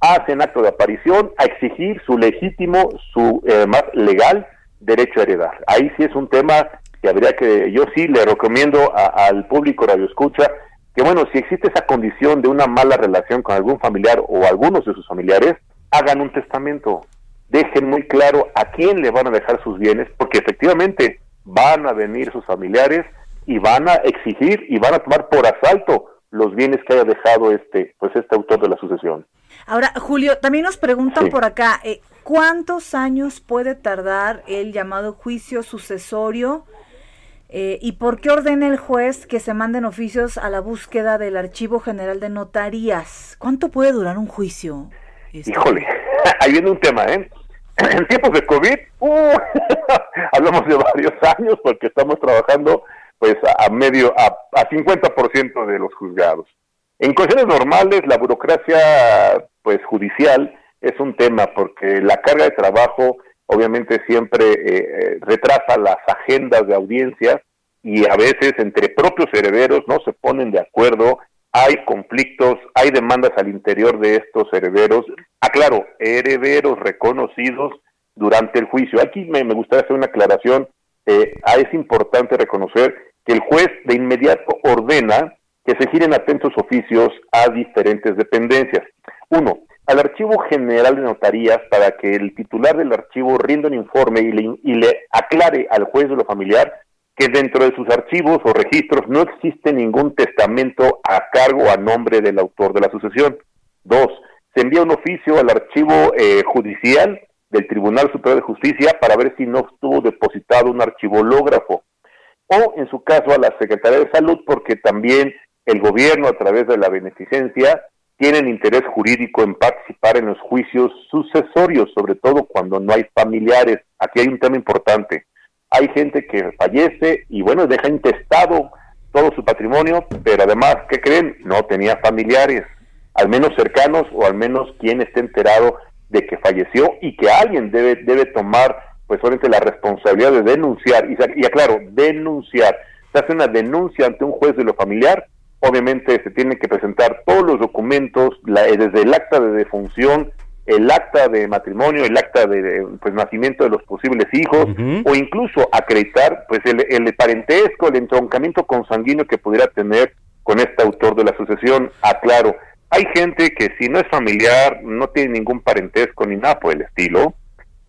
Hacen acto de aparición a exigir su legítimo, su eh, más legal derecho a heredar. Ahí sí es un tema que habría que, yo sí le recomiendo al público Radio Escucha que bueno, si existe esa condición de una mala relación con algún familiar o algunos de sus familiares, hagan un testamento, dejen muy claro a quién le van a dejar sus bienes, porque efectivamente van a venir sus familiares y van a exigir y van a tomar por asalto los bienes que haya dejado este pues este autor de la sucesión. Ahora, Julio, también nos preguntan por acá, eh, ¿cuántos años puede tardar el llamado juicio sucesorio? Eh, ¿Y por qué ordena el juez que se manden oficios a la búsqueda del Archivo General de Notarías? ¿Cuánto puede durar un juicio? Este, Híjole, ahí viene un tema, ¿eh? En tiempos de COVID, uh, hablamos de varios años porque estamos trabajando pues a, medio, a, a 50% de los juzgados. En cuestiones normales, la burocracia pues judicial es un tema porque la carga de trabajo obviamente siempre eh, eh, retrasa las agendas de audiencias y a veces entre propios herederos no se ponen de acuerdo, hay conflictos, hay demandas al interior de estos herederos. Aclaro, herederos reconocidos durante el juicio. Aquí me, gustaría hacer una aclaración. Eh, es importante reconocer que el juez de inmediato ordena que se giren atentos oficios a diferentes dependencias. Uno, al Archivo General de Notarías para que el titular del archivo rinda un informe y le, y le aclare al juez de lo familiar que dentro de sus archivos o registros no existe ningún testamento a cargo o a nombre del autor de la sucesión. Dos, se envía un oficio al archivo eh, judicial del Tribunal Superior de Justicia para ver si no estuvo depositado un archivológrafo o en su caso a la Secretaría de Salud porque también el gobierno a través de la beneficencia tienen interés jurídico en participar en los juicios sucesorios, sobre todo cuando no hay familiares. Aquí hay un tema importante. Hay gente que fallece y bueno, deja intestado todo su patrimonio, pero además, ¿qué creen? No tenía familiares, al menos cercanos o al menos quien esté enterado de que falleció y que alguien debe, debe tomar pues obviamente la responsabilidad de denunciar, y, y aclaro, denunciar. Se hace una denuncia ante un juez de lo familiar obviamente se tienen que presentar todos los documentos, eh, desde el acta de defunción, el acta de matrimonio, el acta de pues, nacimiento de los posibles hijos, o incluso acreditar pues el, el, parentesco, el entroncamiento consanguíneo que pudiera tener con este autor de la sucesión. Aclaro, hay gente que si no es familiar, no tiene ningún parentesco ni nada por el estilo,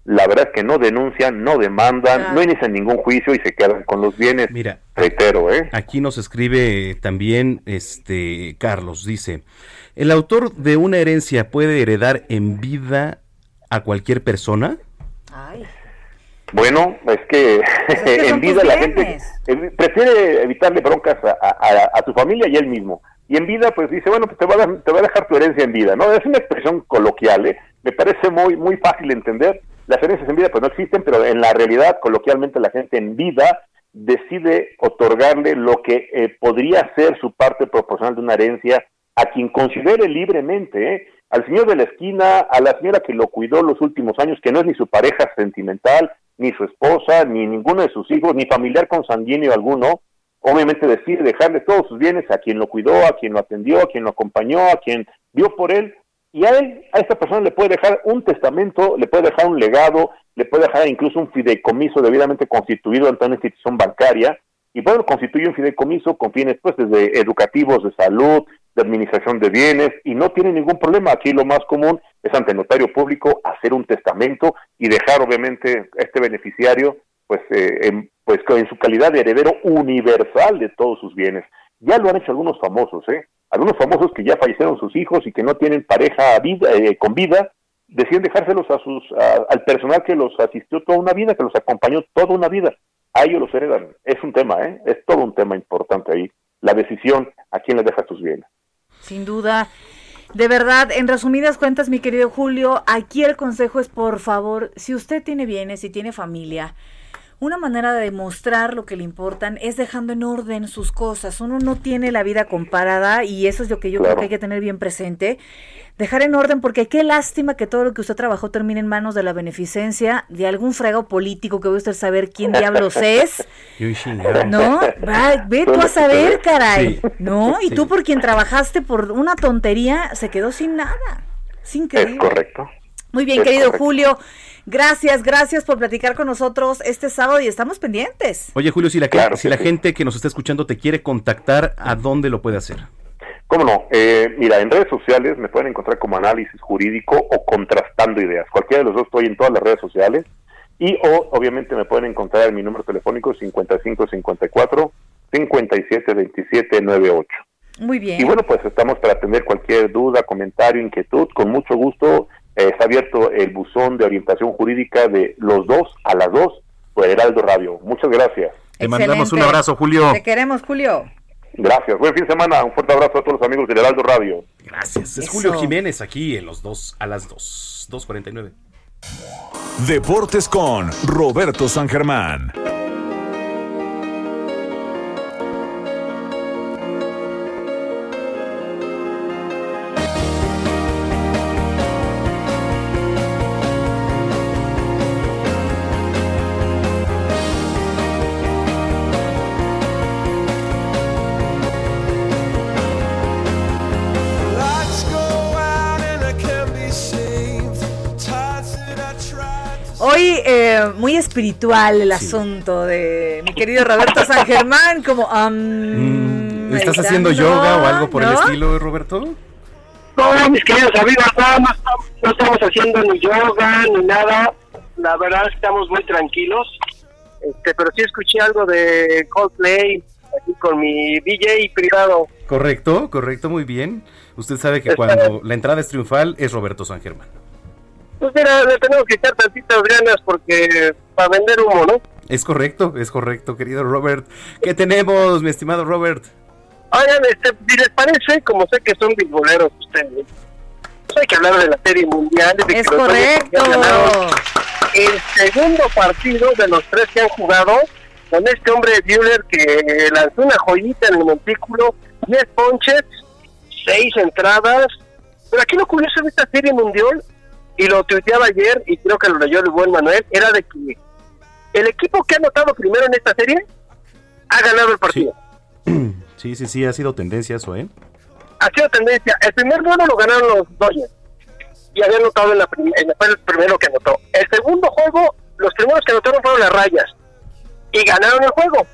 la verdad es que no denuncian, no demandan, no inician ningún juicio y se quedan con los bienes. Mira, reitero, ¿eh? Aquí nos escribe también este Carlos, dice, ¿el autor de una herencia puede heredar en vida a cualquier persona? Ay. Bueno, es que, en vida la gente prefiere evitarle broncas a, a, su familia y él mismo. Y en vida, pues dice, bueno, pues te va, a, te va a dejar tu herencia en vida, ¿no? Es una expresión coloquial, ¿eh? Me parece muy, muy fácil de entender las herencias en vida pues no existen, pero en la realidad, coloquialmente, la gente en vida decide otorgarle lo que eh, podría ser su parte proporcional de una herencia a quien considere libremente, ¿eh? Al señor de la esquina, a la señora que lo cuidó los últimos años, que no es ni su pareja sentimental, ni su esposa, ni ninguno de sus hijos, ni familiar consanguíneo alguno, obviamente decide dejarle todos sus bienes a quien lo cuidó, a quien lo atendió, a quien lo acompañó, a quien vio por él, y a él, a esta persona le puede dejar un testamento, le puede dejar un legado, le puede dejar incluso un fideicomiso debidamente constituido ante una institución bancaria, y bueno, constituye un fideicomiso con fines pues desde educativos, de salud, de administración de bienes, y no tiene ningún problema. Aquí lo más común es ante notario público hacer un testamento y dejar obviamente este beneficiario pues, eh, en, pues en su calidad de heredero universal de todos sus bienes. Ya lo han hecho algunos famosos, ¿eh? algunos famosos que ya fallecieron sus hijos y que no tienen pareja vida, eh, con vida, deciden dejárselos a sus, al personal que los asistió toda una vida, que los acompañó toda una vida. A ellos los heredan. Es un tema, ¿eh? Es todo un tema importante ahí. La decisión a quién le deja tus bienes. Sin duda. De verdad, en resumidas cuentas, mi querido Julio, aquí el consejo es, por favor, si usted tiene bienes, si tiene familia, una manera de demostrar lo que le importan es dejando en orden sus cosas. Uno no tiene la vida comparada y eso es lo que yo creo que hay que tener bien presente. Dejar en orden porque qué lástima que todo lo que usted trabajó termine en manos de la beneficencia, de algún frego político que voy a usted saber quién diablos es. ¿No? ve tú a saber, caray. ¿No? Y tú por quien trabajaste por una tontería se quedó sin nada. Sin Es correcto. Muy bien, querido Julio. Gracias, gracias por platicar con nosotros este sábado y estamos pendientes. Oye, Julio, si la, si la gente que nos está escuchando te quiere contactar, ¿a dónde lo puede hacer? ¿Cómo no? Eh, mira, en redes sociales me pueden encontrar como análisis jurídico o contrastando ideas. Cualquiera de los dos estoy en todas las redes sociales. Y o obviamente me pueden encontrar en mi número telefónico 5554 572798. Muy bien. Y bueno, pues estamos para atender cualquier duda, comentario, inquietud. Con mucho gusto eh, está abierto el buzón de orientación jurídica de los dos a las dos por Heraldo Radio. Muchas gracias. Te mandamos un abrazo, Julio. Te queremos, Julio. Gracias. Buen fin de semana. Un fuerte abrazo a todos los amigos del Heraldo Radio. Gracias. Es Eso. Julio Jiménez aquí en los dos a las dos. 2.49. Deportes con Roberto San Germán. Espiritual el asunto de mi querido Roberto San Germán, como... am, ¿Estás meditando, haciendo yoga o algo por el ¿no? estilo, Roberto? No, mis queridos amigos, nada más estamos- no estamos haciendo ni yoga ni nada. La verdad estamos muy tranquilos. Este, pero sí escuché algo de Coldplay aquí con mi DJ privado. Correcto, correcto, muy bien. Usted sabe que cuando la entrada es triunfal es Roberto San Germán. Pues mira, le tenemos que echar tantitas ganas porque para vender humo, ¿no? Es correcto, es correcto, querido Robert. ¿Qué tenemos, mi estimado Robert? Oigan, este, si les parece, como sé que son bisboleros ustedes, pues hay que hablar de la serie mundial. de que Es Dodgers correcto. El segundo partido de los tres que han jugado con este hombre Buehler que lanzó una joyita en el montículo, 10 ponches, 6 entradas. Pero aquí lo curioso de esta serie mundial, y lo tuiteaba ayer, y creo que lo leyó el buen Manuel, era de que el equipo que ha anotado primero en esta serie ha ganado el partido. Sí, sí, sí, ha sido tendencia eso, ¿eh? ha sido tendencia. El primer juego lo ganaron los Dodgers y había anotado en la en- fue el primero que anotó. El segundo juego, los primeros que anotaron fueron las Rayas y ganaron el juego.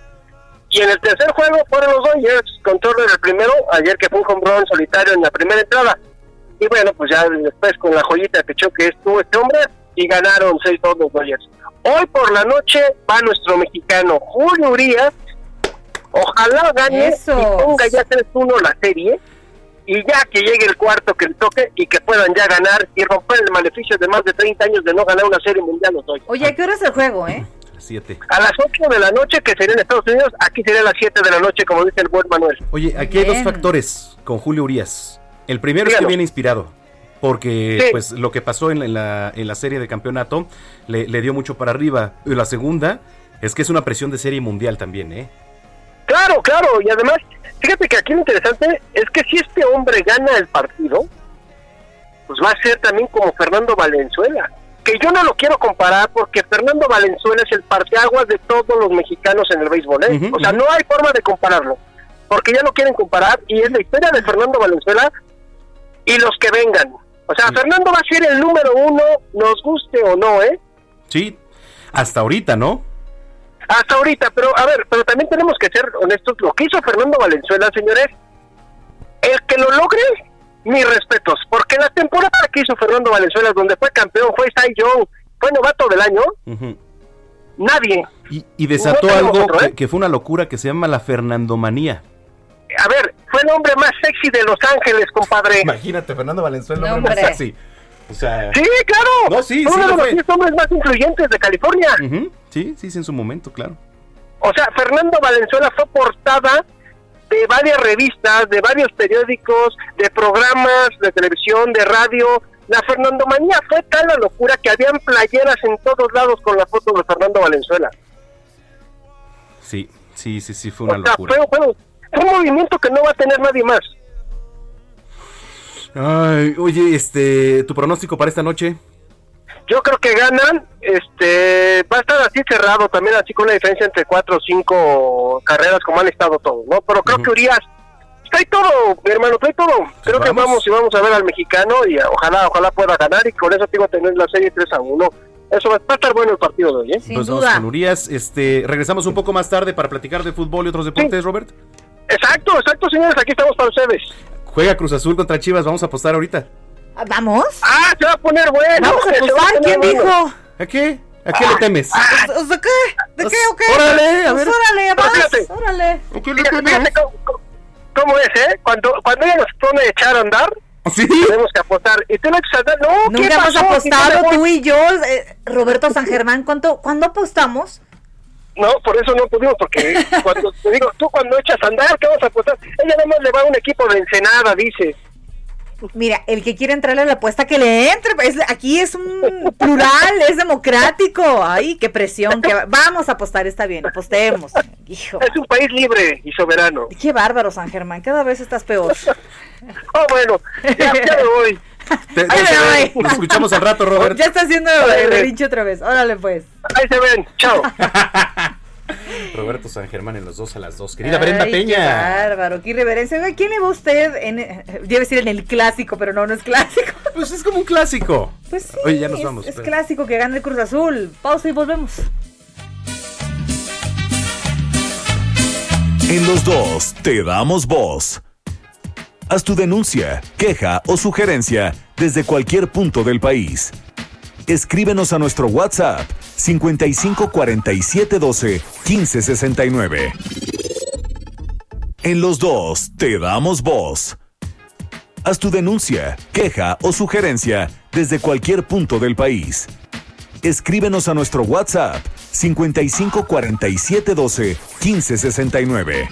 Y en el tercer juego fueron los Dodgers con Turner el primero, ayer que fue un home run solitario en la primera entrada. Y bueno, pues ya después con la joyita que que estuvo este hombre y ganaron 6-2 los Dodgers. Hoy por la noche va nuestro mexicano Julio Urias. Ojalá gane Eso. y ponga ya 3-1 la serie y ya que llegue el cuarto que le toque y que puedan ya ganar y romper el maleficio de más de 30 años de no ganar una serie mundial los Dodgers. Oye, ¿a qué hora es el juego, eh? Siete. A las 8 de la noche, que sería en Estados Unidos, aquí sería a las 7 de la noche, como dice el buen Manuel. Oye, aquí hay dos factores con Julio Urias. El primero es que viene inspirado. Porque Sí. pues lo que pasó en, la- en la, serie de campeonato le, le dio mucho para arriba. Y la segunda es que es una presión de serie mundial también, ¿eh? Claro, claro, y además, fíjate que aquí lo interesante es que si este hombre gana el partido, pues va a ser también como Fernando Valenzuela. Que yo no lo quiero comparar porque Fernando Valenzuela es el parteaguas de todos los mexicanos en el béisbol, ¿eh? O sea, no hay forma de compararlo. Porque ya lo quieren comparar y es la historia de Fernando Valenzuela y los que vengan. O sea, Fernando va a ser el número uno, nos guste o no, ¿eh? Sí, hasta ahorita, ¿no? Hasta ahorita, pero a ver, pero también tenemos que ser honestos. Lo que hizo Fernando Valenzuela, señores, el que lo logre, mis respetos, porque la temporada que hizo Fernando Valenzuela, donde fue campeón, fue Cy Young, fue novato del año, nadie. Y, y desató No algo otro, que, ¿eh? que fue una locura que se llama la Fernandomanía. A ver, fue el hombre más sexy de Los Ángeles, compadre. Imagínate, Fernando Valenzuela, No, hombre más hombre. sexy. O sea, Sí, claro. No, sí, Fue sí uno lo de los fue. 10 hombres más influyentes de California. sí, sí, sí, en su momento, claro. O sea, Fernando Valenzuela fue portada de varias revistas, de varios periódicos, de programas de televisión, de radio. La Fernandomanía fue tal la locura que habían playeras en todos lados con la foto de Fernando Valenzuela. Sí, sí, sí, sí, fue una o sea, locura. fue un movimiento que no va a tener nadie más. Ay, oye, este, tu pronóstico para esta noche. Yo creo que ganan, este, va a estar así cerrado también, así con una diferencia entre cuatro o cinco carreras como han estado todos, ¿no? Pero creo que Urias trae todo, mi hermano, trae todo. Creo que vamos. vamos y vamos a ver al mexicano y ojalá, ojalá pueda ganar y con eso tengo tener la serie 3 a 1. Eso va, va a estar bueno el partido de hoy, ¿eh? Sin pues vamos duda. con Urias. Este, regresamos un poco más tarde para platicar de fútbol y otros deportes, Robert. Exacto, exacto, señores, aquí estamos para ustedes. Juega Cruz Azul contra Chivas, vamos a apostar ahorita. Ah, ¿Vamos? Ah, se va a poner bueno. Vamos a apostar. ¿Quién bueno. dijo? ¿A qué? ¿A qué le temes? ¿De de qué? ¿De qué o qué? Órale, a Pues ver. órale, Pero vas, fíjate. órale. Fíjate, fíjate cómo, cómo- es, ¿eh? Cuando, cuando ella nos pone a echar a andar, ¿Sí? tenemos que apostar. Y tú no echas a andar. No, ¿qué Nunca hemos pasó? apostado tú y yo, eh, Roberto San Germán. ¿Cuánto, ¿Cuándo apostamos? No, por eso no pudimos, porque cuando te digo, tú cuando echas a andar, ¿qué vas a apostar? Ella nada más le va a un equipo de Ensenada, dice. Mira, el que quiere entrarle a la apuesta, que le entre. Es- aquí es un plural, es democrático. Ay, qué presión. que va- Vamos a apostar, está bien, apostemos. Hijo. Es un país libre y soberano. Qué bárbaro, San Germán. Cada vez estás peor. Oh, bueno, ya, ya me voy. Te-. Nos escuchamos al rato, Robert. Ya está haciendo el berrinche otra vez. Órale, pues. Ahí se ven, chao. Roberto San Germán en los dos a las dos. Querida Brenda Ay, Qué Peña. bárbaro, qué irreverencia. ¿quién le va a usted? En, eh, debe decir en el clásico, pero no, no es clásico. Pues es como un clásico. Pues sí, Oye, ya nos es, vamos. es espera. clásico que gane el Cruz Azul. Pausa y volvemos. En los dos te damos voz. Haz tu denuncia, queja o sugerencia desde cualquier punto del país. Escríbenos a nuestro WhatsApp 55 47 12 15 69. En los dos te damos voz. Haz tu denuncia, queja o sugerencia desde cualquier punto del país. Escríbenos a nuestro WhatsApp 55 47 12 15 69.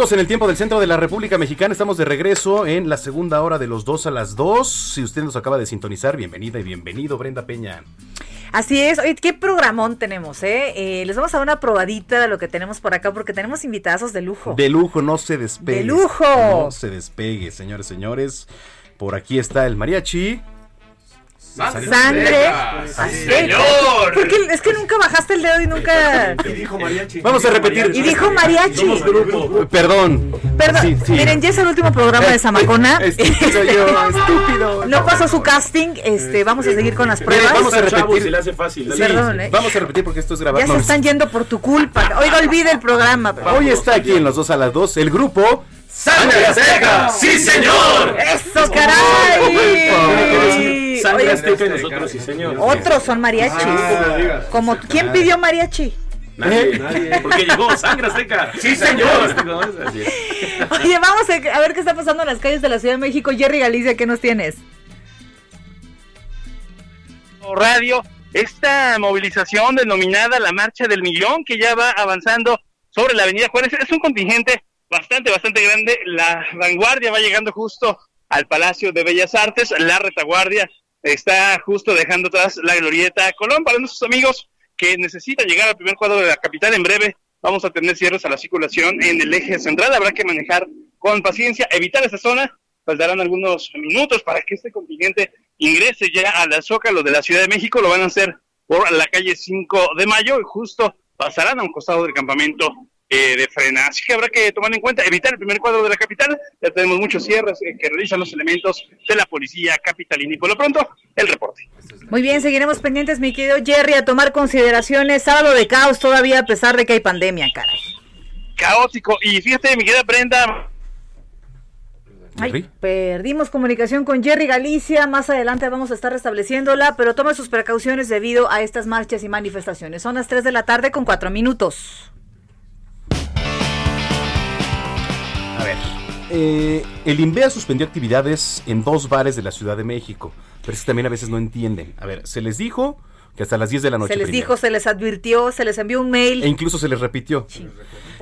Minutos en el tiempo del centro de la República Mexicana. Estamos de regreso en la segunda hora de los 2 a las 2. Si usted nos acaba de sintonizar, bienvenida y bienvenido, Brenda Peña. Así es. Oye, qué programón tenemos, ¿eh? Eh, Les vamos a dar una probadita de lo que tenemos por acá porque tenemos invitados de lujo. De lujo, no se despegue. De lujo. No se despegue, señores, señores. Por aquí está el mariachi. Sangre. señor. Porque es que nunca bajaste el dedo y nunca. Y dijo mariachi. Vamos a repetir. Y dijo mariachi. Somos grupo. Perdón. Perdón, Sí, sí. miren, ya es el último programa de Zamacona. Estúpido yo, estúpido. No pasó su casting, este, vamos a seguir con las pruebas. vamos a repetir. Chavos, se le hace fácil, dale. Sí, Perdón, ¿eh? Vamos a repetir porque esto es grabado. Ya se están yendo por tu culpa. Oiga, olvide el programa. Hoy está aquí en los dos a las dos el grupo ¡Sangre Azteca! ¡Sí, señor! ¡Eso, caray! Sangre Oye, Azteca y nosotros, sí, señor. Otros son mariachis. Ah, Como, ¿Quién pidió mariachi? Nadie, ¿Eh? nadie. Porque llegó sangre azteca. Sí, señor. Oye, vamos a, a ver qué está pasando en las calles de la Ciudad de México. Jerry Galicia, ¿qué nos tienes? Radio, esta movilización denominada la Marcha del Millón, que ya va avanzando sobre la Avenida Juárez, es un contingente bastante, bastante grande. La vanguardia va llegando justo al Palacio de Bellas Artes, la retaguardia está justo dejando atrás la glorieta Colón. Para nuestros amigos que necesitan llegar al primer cuadro de la capital en breve, vamos a tener cierres a la circulación en el eje central. Habrá que manejar con paciencia, evitar esta zona. Faltarán algunos minutos para que este contingente ingrese ya a la Zócalo de la Ciudad de México. Lo van a hacer por la calle 5 de mayo y justo pasarán a un costado del campamento eh, de frena. Así que habrá que tomar en cuenta, evitar el primer cuadro de la capital. Ya tenemos muchos cierres eh, que realizan los elementos de la policía capitalina. Y por lo pronto, el reporte. Muy bien, seguiremos pendientes, mi querido Jerry, a tomar consideraciones. Sábado de caos todavía, a pesar de que hay pandemia, caray. Caótico. Y fíjate, mi querida Brenda, Ay, perdimos comunicación con Jerry Galicia. Más adelante vamos a estar restableciéndola, pero tome sus precauciones debido a estas marchas y manifestaciones. Son las 3 de la tarde con 4 minutos. A ver. eh, el INVEA suspendió actividades en dos bares de la Ciudad de México. Pero es que también a veces no entienden. A ver, se les dijo que hasta las 10 de la noche. se les primero. dijo, se les advirtió, se les envió un mail. E incluso se les repitió.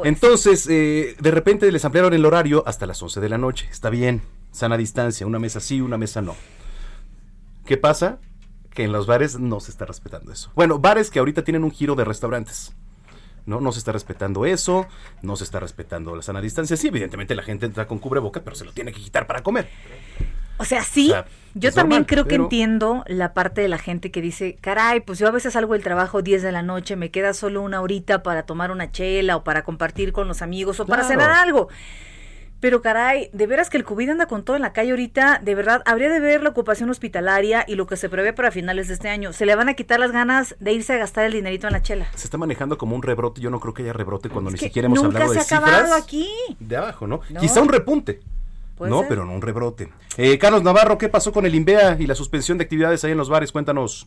Entonces, eh, de repente les ampliaron el horario hasta las 11 de la noche. Está bien, sana distancia, una mesa sí, una mesa no. ¿Qué pasa? Que en los bares no se está respetando eso. Bueno, bares que ahorita tienen un giro de restaurantes. ¿No? No se está respetando eso, no se está respetando la sana distancia. Sí, evidentemente la gente entra con cubreboca, pero se lo tiene que quitar para comer. O sea, sí. O sea, yo también normal, creo que entiendo la parte de la gente que dice, caray, pues yo a veces salgo del trabajo 10 de la noche, me queda solo una horita para tomar una chela o para compartir con los amigos o para cenar algo. Pero caray, de veras que el COVID anda con todo en la calle ahorita, de verdad, habría de ver la ocupación hospitalaria y lo que se prevé para finales de este año. Se le van a quitar las ganas de irse a gastar el dinerito en la chela. Se está manejando como un rebrote. Yo no creo que haya rebrote cuando ni siquiera hemos nunca hablado se de ha acabado cifras aquí. de abajo, ¿no? No. Quizá un repunte. No, ser. pero no un rebrote. Eh, Carlos Navarro, ¿qué pasó con el INVEA y la suspensión de actividades ahí en los bares? Cuéntanos.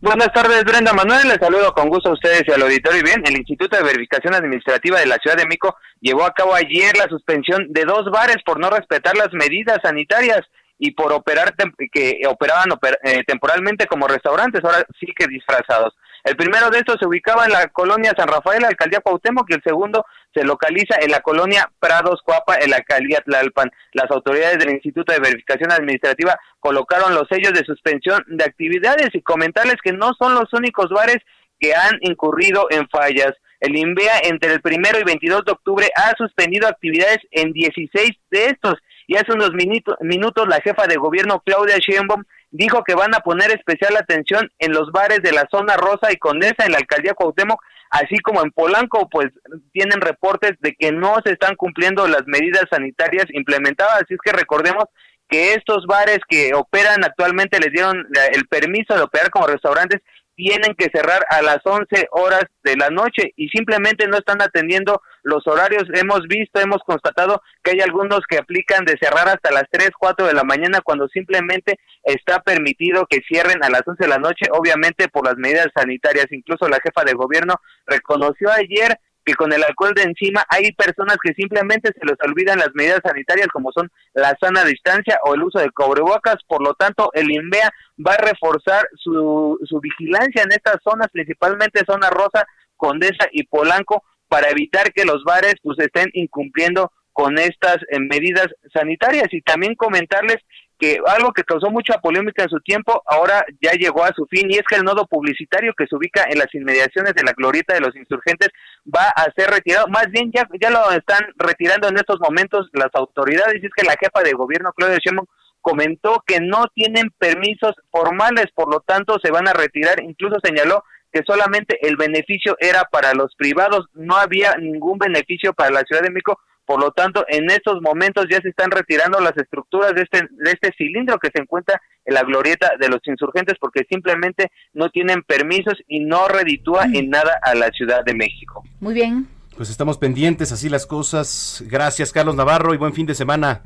Buenas tardes, Brenda Manuel. Les saludo con gusto a ustedes y al auditorio. Y bien, el Instituto de Verificación Administrativa de la Ciudad de México llevó a cabo ayer la suspensión de dos bares por no respetar las medidas sanitarias y por operar que operaban oper- eh, temporalmente como restaurantes, ahora sí que disfrazados. El primero de estos se ubicaba en la colonia San Rafael, alcaldía Cuauhtémoc, y el segundo se localiza en la colonia Prados Cuapa, en la alcaldía Tlalpan. Las autoridades del Instituto de Verificación Administrativa colocaron los sellos de suspensión de actividades y comentarles que no son los únicos bares que han incurrido en fallas. El INVEA entre el primero y 22 de octubre ha suspendido actividades en 16 de estos y hace unos minuto- minutos la jefa de gobierno Claudia Sheinbaum dijo que van a poner especial atención en los bares de la zona Rosa y Condesa en la alcaldía Cuauhtémoc, así como en Polanco, pues tienen reportes de que no se están cumpliendo las medidas sanitarias implementadas, así es que recordemos que estos bares que operan actualmente les dieron el permiso de operar como restaurantes tienen que cerrar a las 11 horas de la noche y simplemente no están atendiendo los horarios. Hemos visto, hemos constatado que hay algunos que aplican de cerrar hasta las 3, 4 de la mañana cuando simplemente está permitido que cierren a las 11 de la noche, obviamente por las medidas sanitarias. Incluso la jefa de gobierno reconoció ayer que con el alcohol de encima hay personas que simplemente se les olvidan las medidas sanitarias como son la sana distancia o el uso de cubrebocas, por lo tanto el INVEA va a reforzar su, su vigilancia en estas zonas, principalmente zona rosa, Condesa y Polanco, para evitar que los bares pues estén incumpliendo con estas eh, medidas sanitarias. Y también comentarles que algo que causó mucha polémica en su tiempo ahora ya llegó a su fin y es que el nodo publicitario que se ubica en las inmediaciones de la glorieta de los insurgentes va a ser retirado, más bien ya, ya lo están retirando en estos momentos las autoridades y es que la jefa de gobierno Claudia Sheinbaum comentó que no tienen permisos formales, por lo tanto se van a retirar, incluso señaló que solamente el beneficio era para los privados, no había ningún beneficio para la Ciudad de México, por lo tanto, en estos momentos ya se están retirando las estructuras de este, de este cilindro que se encuentra en la glorieta de los insurgentes porque simplemente no tienen permisos y no reditúa en nada a la Ciudad de México. Muy bien. Pues estamos pendientes, así las cosas. Gracias, Carlos Navarro, y buen fin de semana.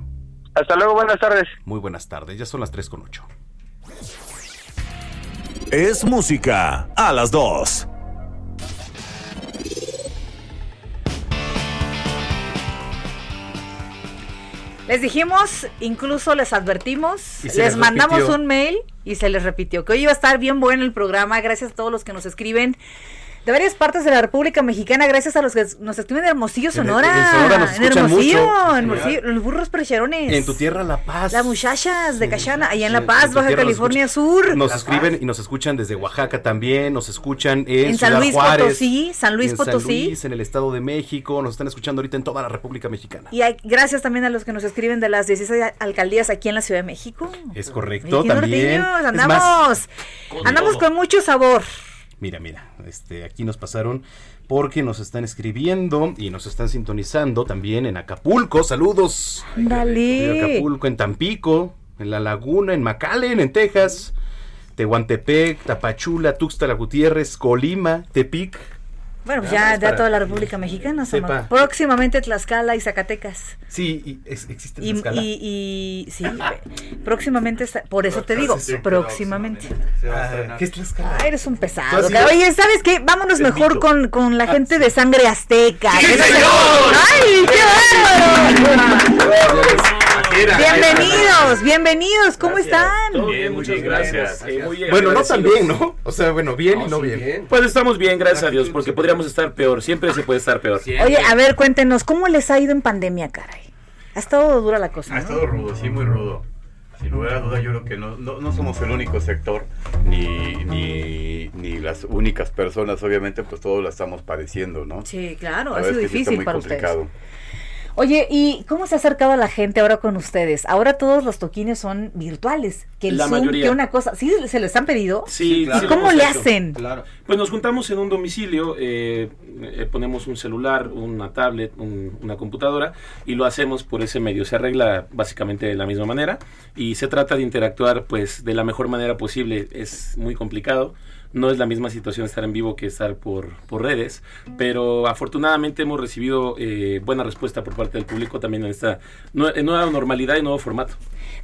Hasta luego, buenas tardes. Muy buenas tardes, ya son las 3 con 8. Es música a las 2. Les dijimos, incluso les advertimos, les les mandamos un mail y se les repitió que hoy iba a estar bien bueno el programa. Gracias a todos los que nos escriben de varias partes de la República Mexicana. Gracias a los que nos escriben de Hermosillo, En- en Sonora. Sonora nos En Hermosillo, mucho. en Hermosillo, los burros precherones. En tu tierra, La Paz. Las muchachas de Cachana, allá en La Paz, Baja nos California Sur. Nos escriben y nos escuchan desde Oaxaca también, nos escuchan en, En San Luis Juárez, Potosí, San Luis en Potosí. San Luis, en el Estado de México, nos están escuchando ahorita en toda la República Mexicana. Y hay- gracias también a los que nos escriben de las 16 alcaldías aquí en la Ciudad de México. Es correcto, también. norteños, Es andamos, andamos todo. con mucho sabor. Mira, mira, este, aquí nos pasaron porque nos están escribiendo y nos están sintonizando también en Acapulco. Saludos. En Dale. Acapulco, en Tampico, en La Laguna, en McAllen, en Texas, Tehuantepec, Tapachula, Tuxtla Gutiérrez, Colima, Tepic. Bueno, pues ya, ya toda la República Mexicana. sepa. Próximamente Tlaxcala y Zacatecas. Sí, y es- existe Y, Tlaxcala. y, y- sí, próximamente, por eso te digo, próximamente. Ah, ¿Qué es Tlaxcala? Ah, eres un pesado. Oye, ¿sabes qué? Vámonos mejor con, con la gente de sangre azteca. ¡Sí, señor! ¡Ay, qué bárbaro! Bienvenidos, bienvenidos, ¿cómo están? Todo bien, muchas gracias. Eh, muy Bueno, no tan bien, ¿no? O sea, bueno, bien y no bien. Pues estamos bien, gracias a Dios, porque podríamos estar peor. Siempre se puede estar peor. Oye, a ver, cuéntenos, ¿cómo les ha ido en pandemia, caray? Ha estado dura la cosa, Ha ¿no? estado rudo, sí, muy rudo. Sin lugar a duda, yo creo que no, no, no somos el único sector, ni, ni, ni las únicas personas, obviamente, pues todos la estamos padeciendo, ¿no? Sí, claro, La ha sido sí difícil para complicado. ustedes. Oye, ¿y cómo se ha acercado a la gente ahora con ustedes? Ahora todos los toquines son virtuales. Que el La Zoom, mayoría. que una cosa. ¿Sí se les han pedido? Sí, ¿Y sí lo cómo le hecho. hacen? Pues nos juntamos en un domicilio, eh, eh, ponemos un celular, una tablet, un- una computadora y lo hacemos por ese medio. Se arregla básicamente de la misma manera y se trata de interactuar pues de la mejor manera posible. Es muy complicado. No es la misma situación estar en vivo que estar por, por redes, pero afortunadamente hemos recibido eh, buena respuesta por parte del público también en esta en nueva normalidad y nuevo formato.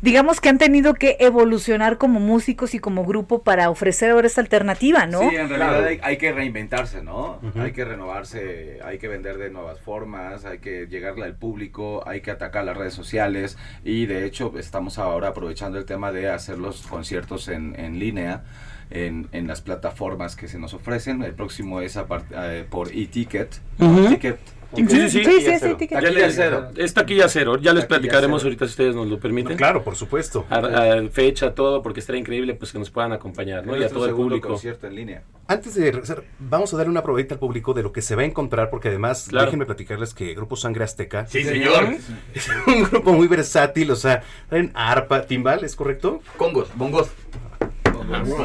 Digamos que han tenido que evolucionar como músicos y como grupo para ofrecer ahora esta alternativa, ¿no? Sí, en realidad hay, hay que reinventarse, ¿no? Hay que renovarse, hay que vender de nuevas formas, hay que llegarle al público, hay que atacar las redes sociales y de hecho estamos ahora aprovechando el tema de hacer los conciertos en, en línea. En, en las plataformas que se nos ofrecen. El próximo es a part- eh, por e-ticket. Ujú. Ticket. Sí, sí, sí. Sí, sí, sí, Taquilla les- cero. Es taquilla cero. Ya les Taquilla platicaremos cero. ahorita si ustedes nos lo permiten. Claro, por supuesto. A, a fecha, todo, porque estaría increíble pues que nos puedan acompañar, ¿no? Y a todo el público. concierto en línea. Antes de regresar, vamos a darle una probadita al público de lo que se va a encontrar, porque además, Claro. déjenme platicarles que Grupo Sangre Azteca Sí, señor. es un grupo muy versátil, o sea, traen arpa, timbal, ¿es correcto? Congos, bongos.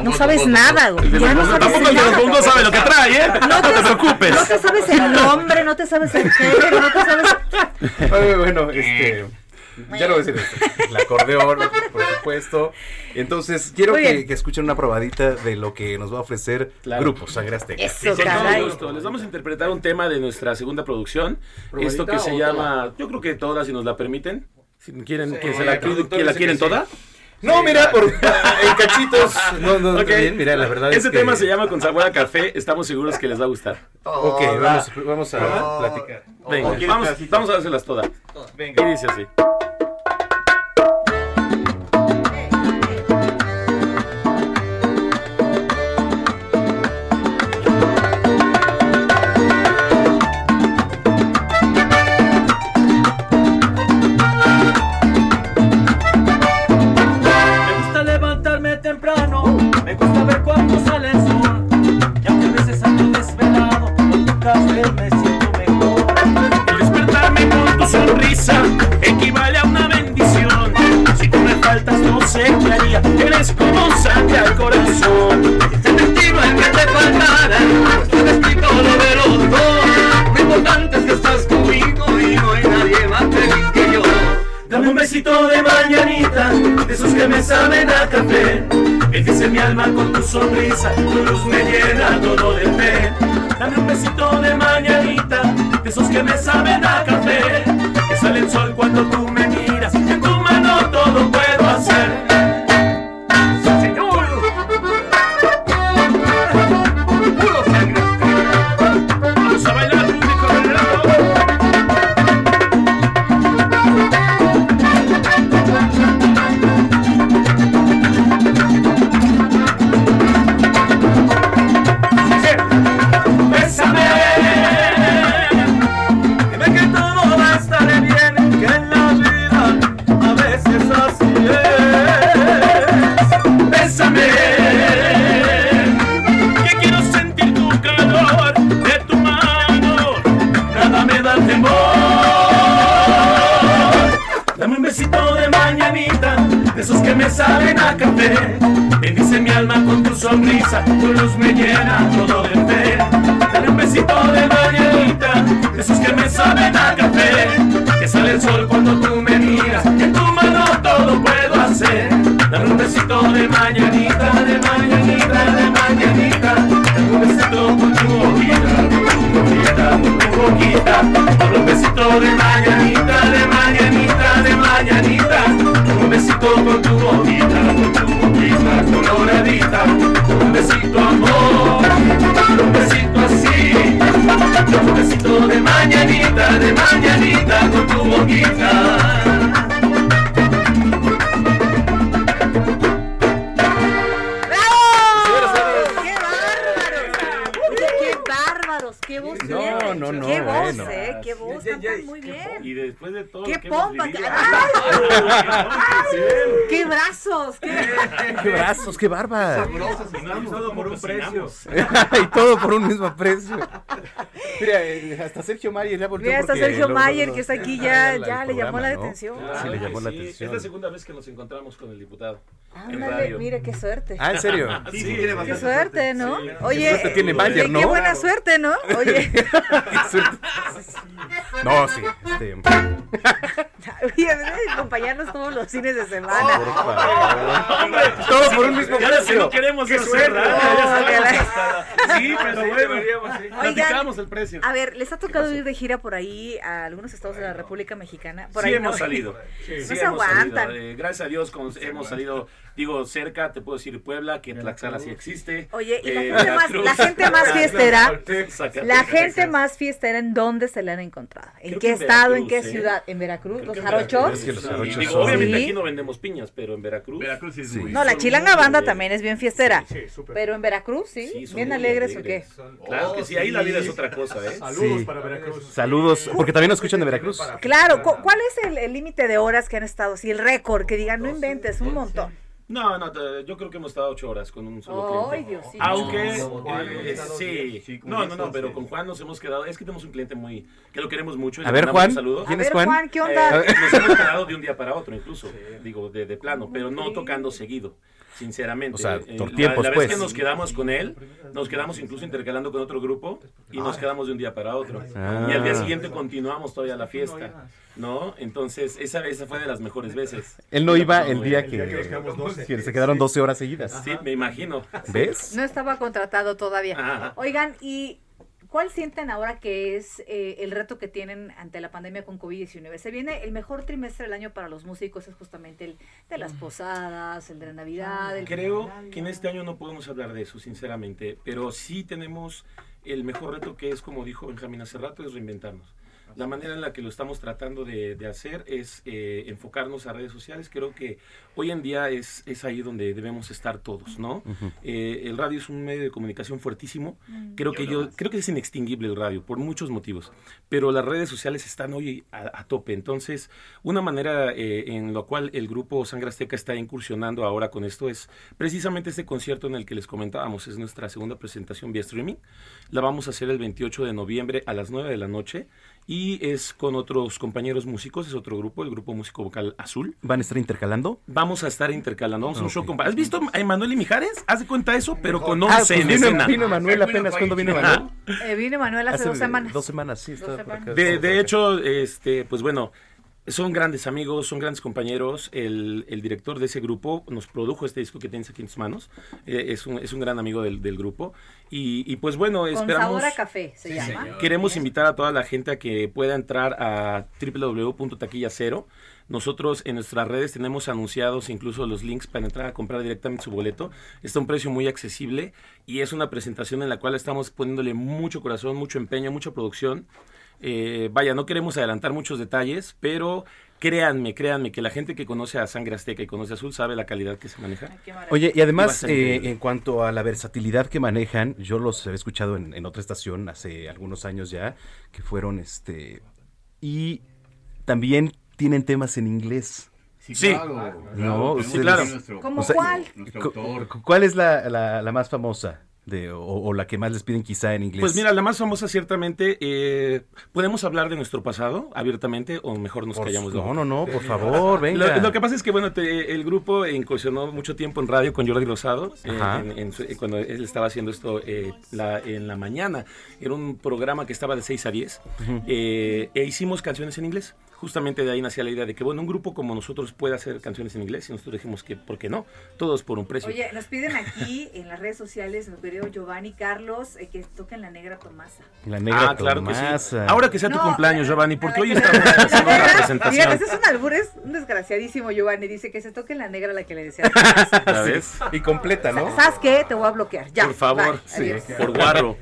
No sabes nada, güey. Ya no sabes tampoco el de los nada. bongos sabe lo que trae, ¿eh? No te preocupes. No te sabes el nombre, no te sabes el género, no te sabes... Bueno, este... Ya no voy a decir esto. El acordeón, por supuesto. Entonces, quiero que, escuchen una probadita de lo que nos va a ofrecer Claro. Grupo Sangre Azteca. Eso, caray. gusto. Les vamos a interpretar un tema de nuestra segunda producción. ¿Probadita Esto que se llama, yo creo que todas, si nos la permiten. Si quieren, Sí, que se la, que la quieren que sí. toda. No, mira, por en cachitos. No, no, Ok. está bien, mira, la verdad Ese es que... tema se llama Con sabor a café. Estamos seguros que les va a gustar. Ok, vamos, vamos a platicar. Venga, ¿O quieres vamos, vamos a dárselas todas. Venga. Y dice así. Tu sonrisa equivale a una bendición. Si tú me faltas, no sé qué haría. Eres como sangre al corazón. Se te estima el que te faltara, estoy escrito lo de. Lo importante es que estás conmigo y no hay nadie más feliz que yo. Dame un besito de mañanita, de esos que me saben a café. Bendice mi alma con tu sonrisa, tu luz me llena todo de fe. Dame un besito de mañanita, de esos que me saben a café. Sale el sol cuando tú me miras, en tu mano todo puedo ¡Qué brazos, qué barbas! Y todo por un precio. y todo por un mismo precio. Mira, eh, hasta Sergio Mayer ya volvió Mira, hasta Sergio lo- Mayer, lo- que está aquí, lo- ya, ya le llamó la atención. Sí, le llamó la atención. Es la segunda vez que nos encontramos con el diputado. Ándale, mire qué suerte. Ah, ¿en serio? Sí, Sí, sí, tiene Qué suerte, ¿no? Sí. Oye, Qué suerte tiene Mayer, ¿no? Qué buena Claro. suerte, ¿no? Oye, todos los fines de semana. todo por un mismo Ya no queremos suerte. radio, Oh, Sí, pero bueno. Platicamos el precio. A ver, ¿les ha tocado ir de gira por ahí a algunos estados de la República Mexicana? Por sí ahí hemos no. salido. Sí, Sí no se hemos aguantan. salido. Eh, gracias a Dios con- hemos salido, digo, cerca, te puedo decir Puebla, que Tlaxcala sí existe. Oye, y la Eh, gente más, la gente más fiestera, la gente más fiestera, ¿en dónde se la han encontrado? ¿En Creo qué en estado? ¿En qué ¿eh? ciudad? ¿En Veracruz? Creo ¿Los en jarochos? Digo, obviamente aquí no vendemos piñas, pero en Veracruz. Veracruz sí es Sí. muy- No, la chilanga banda también es bien fiestera. Sí, súper. Pero en Veracruz, ¿sí? ¿Bien alegres o qué? Claro que sí, ahí la vida es otra cosa, ¿eh? Saludos Sí. para Veracruz. Saludos, porque también nos escuchan de Veracruz. Claro, cu- ¿cuál es el- límite de horas que han estado? Si el récord, que digan, no inventes, un montón. No, no, yo creo que hemos estado ocho horas con un solo Ay, cliente. Aunque, No, eh, estado sí, diez, sí, con no, no, diez, no, pero con Juan nos hemos quedado, es que tenemos un cliente muy, que lo queremos mucho. y A ver, Juan, saludo. ¿quién A es ver, Juan? Juan, ¿qué Eh, onda? nos hemos quedado de un día para otro, incluso, digo, de, de plano, pero no tocando seguido, sinceramente. O sea, Eh, por la- tiempos, la, vez pues. que nos quedamos con él, nos quedamos incluso intercalando con otro grupo y nos quedamos de un día para otro. Ah. Y al día siguiente continuamos todavía la fiesta, ¿no? Entonces, esa, esa fue de las mejores veces. Él no iba el día que, que nos quedamos doce. que se quedaron 12 horas seguidas. Sí, me imagino. ¿Ves? No estaba contratado todavía. Ajá. Oigan, ¿y cuál sienten ahora que es eh, el reto que tienen ante la pandemia con COVID-19? Se viene el mejor trimestre del año para los músicos, es justamente el de las posadas, el de la Navidad. El Creo que en este año no podemos hablar de eso, sinceramente, pero sí tenemos el mejor reto que es, como dijo Benjamín hace rato, es reinventarnos. La manera en la que lo estamos tratando de, de hacer es eh, enfocarnos a redes sociales. Creo que hoy en día es, es ahí donde debemos estar todos, ¿no? Eh, el radio es un medio de comunicación fuertísimo. Creo que yo creo que es inextinguible el radio por muchos motivos, pero las redes sociales están hoy a, a tope. Entonces, una manera eh, en la cual el grupo Sangre Azteca está incursionando ahora con esto es precisamente este concierto en el que les comentábamos. Es nuestra segunda presentación vía streaming. La vamos a hacer el 28 de noviembre a las 9 de la noche y es con otros compañeros músicos. Es otro grupo, el grupo músico vocal Azul. ¿Van a estar intercalando? Vamos a estar intercalando. Vamos a un show Ok. con- ¿Has visto a Emanuel y Mijares? Haz de cuenta eso, pero con Ah, 11 pues en vino, escena. vino Manuel apenas. ¿Cuándo vino Manuel? Eh, vino Manuel hace, dos semanas. Dos semanas, sí. Dos semanas. acá. De, de hecho, este, pues bueno, son grandes amigos, son grandes compañeros. El, el director de ese grupo nos produjo este disco que tienes aquí en tus manos. Eh, es, un, es un gran amigo del, del grupo. Y, y, pues bueno, Con esperamos... sabor a café, se llama. Queremos invitar a toda la gente a que pueda entrar a www.taquillacero. Nosotros en nuestras redes tenemos anunciados incluso los links para entrar a comprar directamente su boleto. Está a un precio muy accesible y es una presentación en la cual estamos poniéndole mucho corazón, mucho empeño, mucha producción. Eh, vaya, no queremos adelantar muchos detalles, pero créanme, créanme que la gente que conoce a Sangre Azteca y conoce a Azul sabe la calidad que se maneja. Oye, y además, eh, en cuanto a la versatilidad que manejan, yo los he escuchado en, en otra estación hace algunos años ya, que fueron este. Y también tienen temas en inglés. Sí, Sí. claro, No, sí, claro. ¿Cómo O sea, cuál? Nuestro autor. ¿Cuál es la, la- la más famosa? De, o, o la que más les piden quizá en inglés. Pues mira, la más famosa ciertamente, eh, ¿podemos hablar de nuestro pasado abiertamente o mejor nos Por callamos? no, no, no, por favor, venga. Lo, lo que pasa es que, bueno, te- el grupo incursionó mucho tiempo en radio con Jordi Rosado, eh, en- en eh, cuando él estaba haciendo esto eh, la- en la mañana. Era un programa que estaba de 6 a 10 Ujú. eh, e hicimos canciones en inglés. Justamente de ahí nacía la idea de que, bueno, un grupo como nosotros puede hacer canciones en inglés y nosotros dijimos que, ¿por qué no? Todos por un precio. Oye, nos piden aquí en las redes sociales, mi querido Giovanni Carlos, eh, que toquen la negra Tomasa. La negra Ah, claro que sí. Tomasa. Ahora que sea tu No, cumpleaños, Giovanni, porque hoy estamos haciendo Mira, presentación. ese es un albur, es un desgraciadísimo, Giovanni. Dice que se toque la negra la que le decía. ¿Ya ves? Y completa, ¿no? ¿Sabes qué? Te voy a bloquear. Ya. Por favor, bye, sí, adiós. por guarro.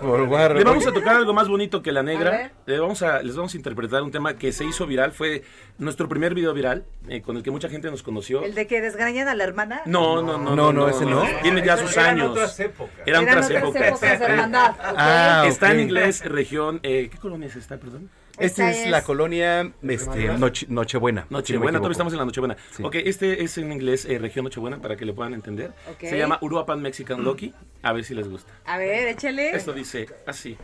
Por guarro. Le vamos a tocar algo más bonito que la negra. Le vamos a, les vamos a interpretar un tema que se hizo viral. Fue nuestro primer video viral eh, con el que mucha gente nos conoció. El de que desgrañan a la hermana. No, no, no, No, no, ese no. Tiene ya Eran sus años. otras épocas. Eran, Eran otras otras épocas. épocas de hermandad. ok. Ah, Está en inglés, región. eh, ¿Qué colonia es esta, perdón? Esta Esta es la colonia este, Noche- Nochebuena. si no Nochebuena, todavía estamos en la Nochebuena. Sí. Ok, este es en inglés, eh, región Nochebuena, para que lo puedan entender. Se llama Uruapan Mexican Lucky. A ver si les gusta. A ver, échale. Esto dice así.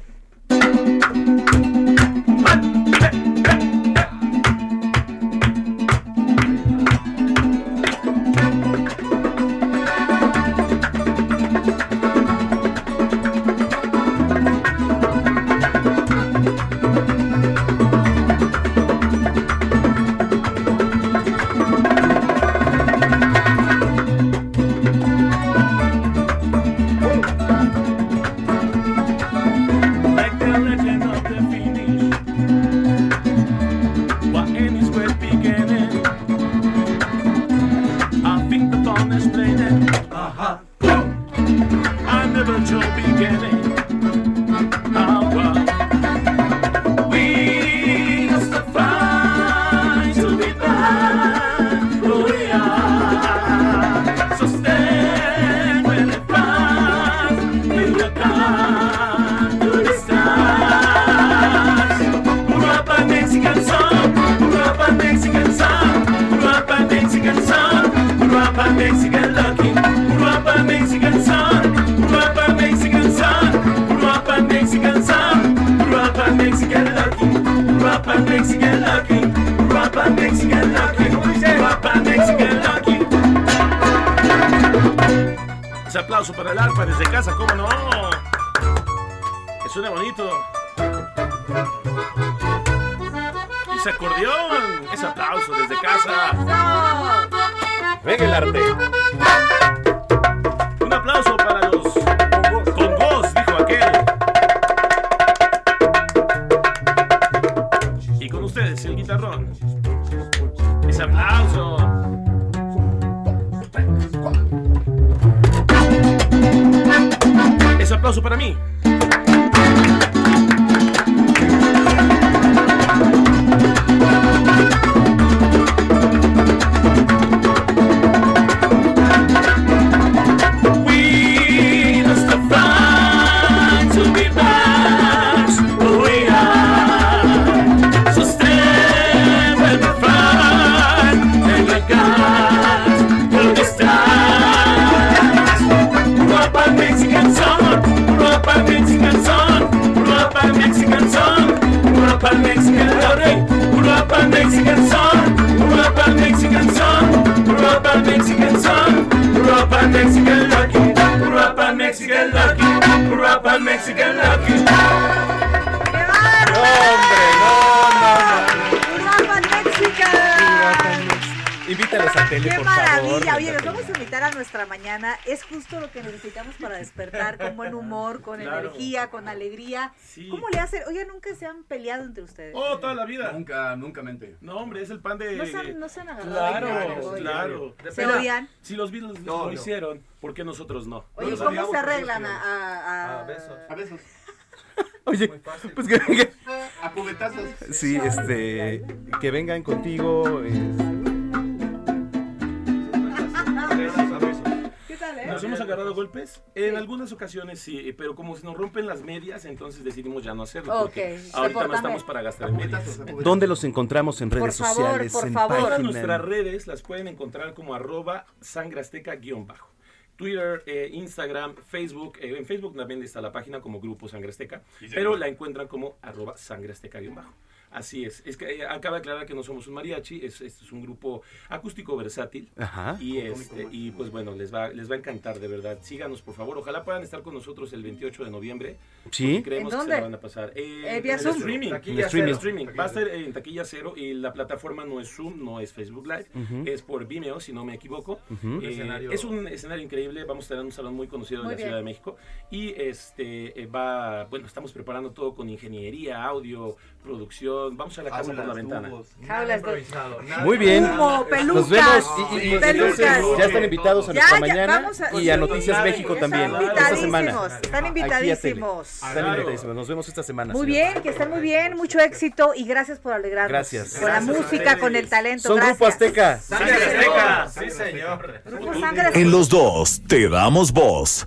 Mexican song, Uruapan Mexican song, Uruapan Mexican song, Uruapan Mexican lucky, Uruapan Mexican lucky, Uruapan Mexican lucky. Invítalos a tele, ¡Qué por maravilla! favor. Oye, nos vamos a invitar a nuestra mañana. Es justo lo que necesitamos para despertar con buen humor, con Claro. energía, con alegría. ¿Cómo le hacen? Oye, nunca se han peleado entre ustedes. Oh, toda la vida. Nunca, nunca mente. No, hombre, es el pan de. No se han, no se han agarrado. Claro, oye. claro. ¿Se odian? Si los Beatles No, lo no. hicieron, ¿por qué nosotros no? Oye, ¿cómo sabíamos. se arreglan a, a, a- A besos. Oye, pues que, A cubetazos. sí, este, que vengan contigo. Tal, eh? ¿Nos hemos agarrado golpes? En algunas ocasiones sí, pero como se nos rompen las medias, entonces decidimos ya no hacerlo. Porque Ok, se ahorita no estamos para gastar en medias. ¿Dónde los encontramos en redes Por favor, sociales? por en favor. Todas nuestras redes las pueden encontrar como arroba sangrasteca guion bajo. Twitter, eh, Instagram, Facebook. Eh, en Facebook también está la página como Grupo Sangre Azteca, pero la encuentran como arroba sangre azteca guion bajo. Así es. Es que eh, acaba de aclarar que no somos un mariachi, es, este es un grupo acústico versátil. Ajá. Y, este, y pues bueno, les va, les va a encantar, de verdad. Síganos, por favor. Ojalá puedan estar con nosotros el 28 de noviembre. Sí. Creemos ¿En que se dónde? la van a pasar. Eh, Eh, vía en Zoom. streaming. En streaming. streaming. Va a ser en taquilla cero y la plataforma no es Zoom, no es Facebook Live, es por Vimeo, si no me equivoco. Eh, Escenario- Es un escenario increíble. Vamos a tener un salón muy conocido Muy de la bien. Ciudad de México. Y este eh, va, bueno, estamos preparando todo con ingeniería, audio, producción. Vamos a la casa por la ventana. Jaulas de- Muy bien. Humo, pelucas, Nos vemos. Y, y- y entonces ya están invitados a Ya, nuestra ya, mañana vamos a- y a sí, Noticias México están también. Esta semana. invitadísimos, están invitadísimos. Están invitadísimos. Nos vemos esta semana. Muy señor. bien, que estén muy bien, mucho éxito y gracias por alegrarnos. Gracias. Con la música, con el talento. Son gracias. Grupo Azteca. Sangre Azteca. Sí, señor. Grupo Sangre Azteca. En los dos te damos voz.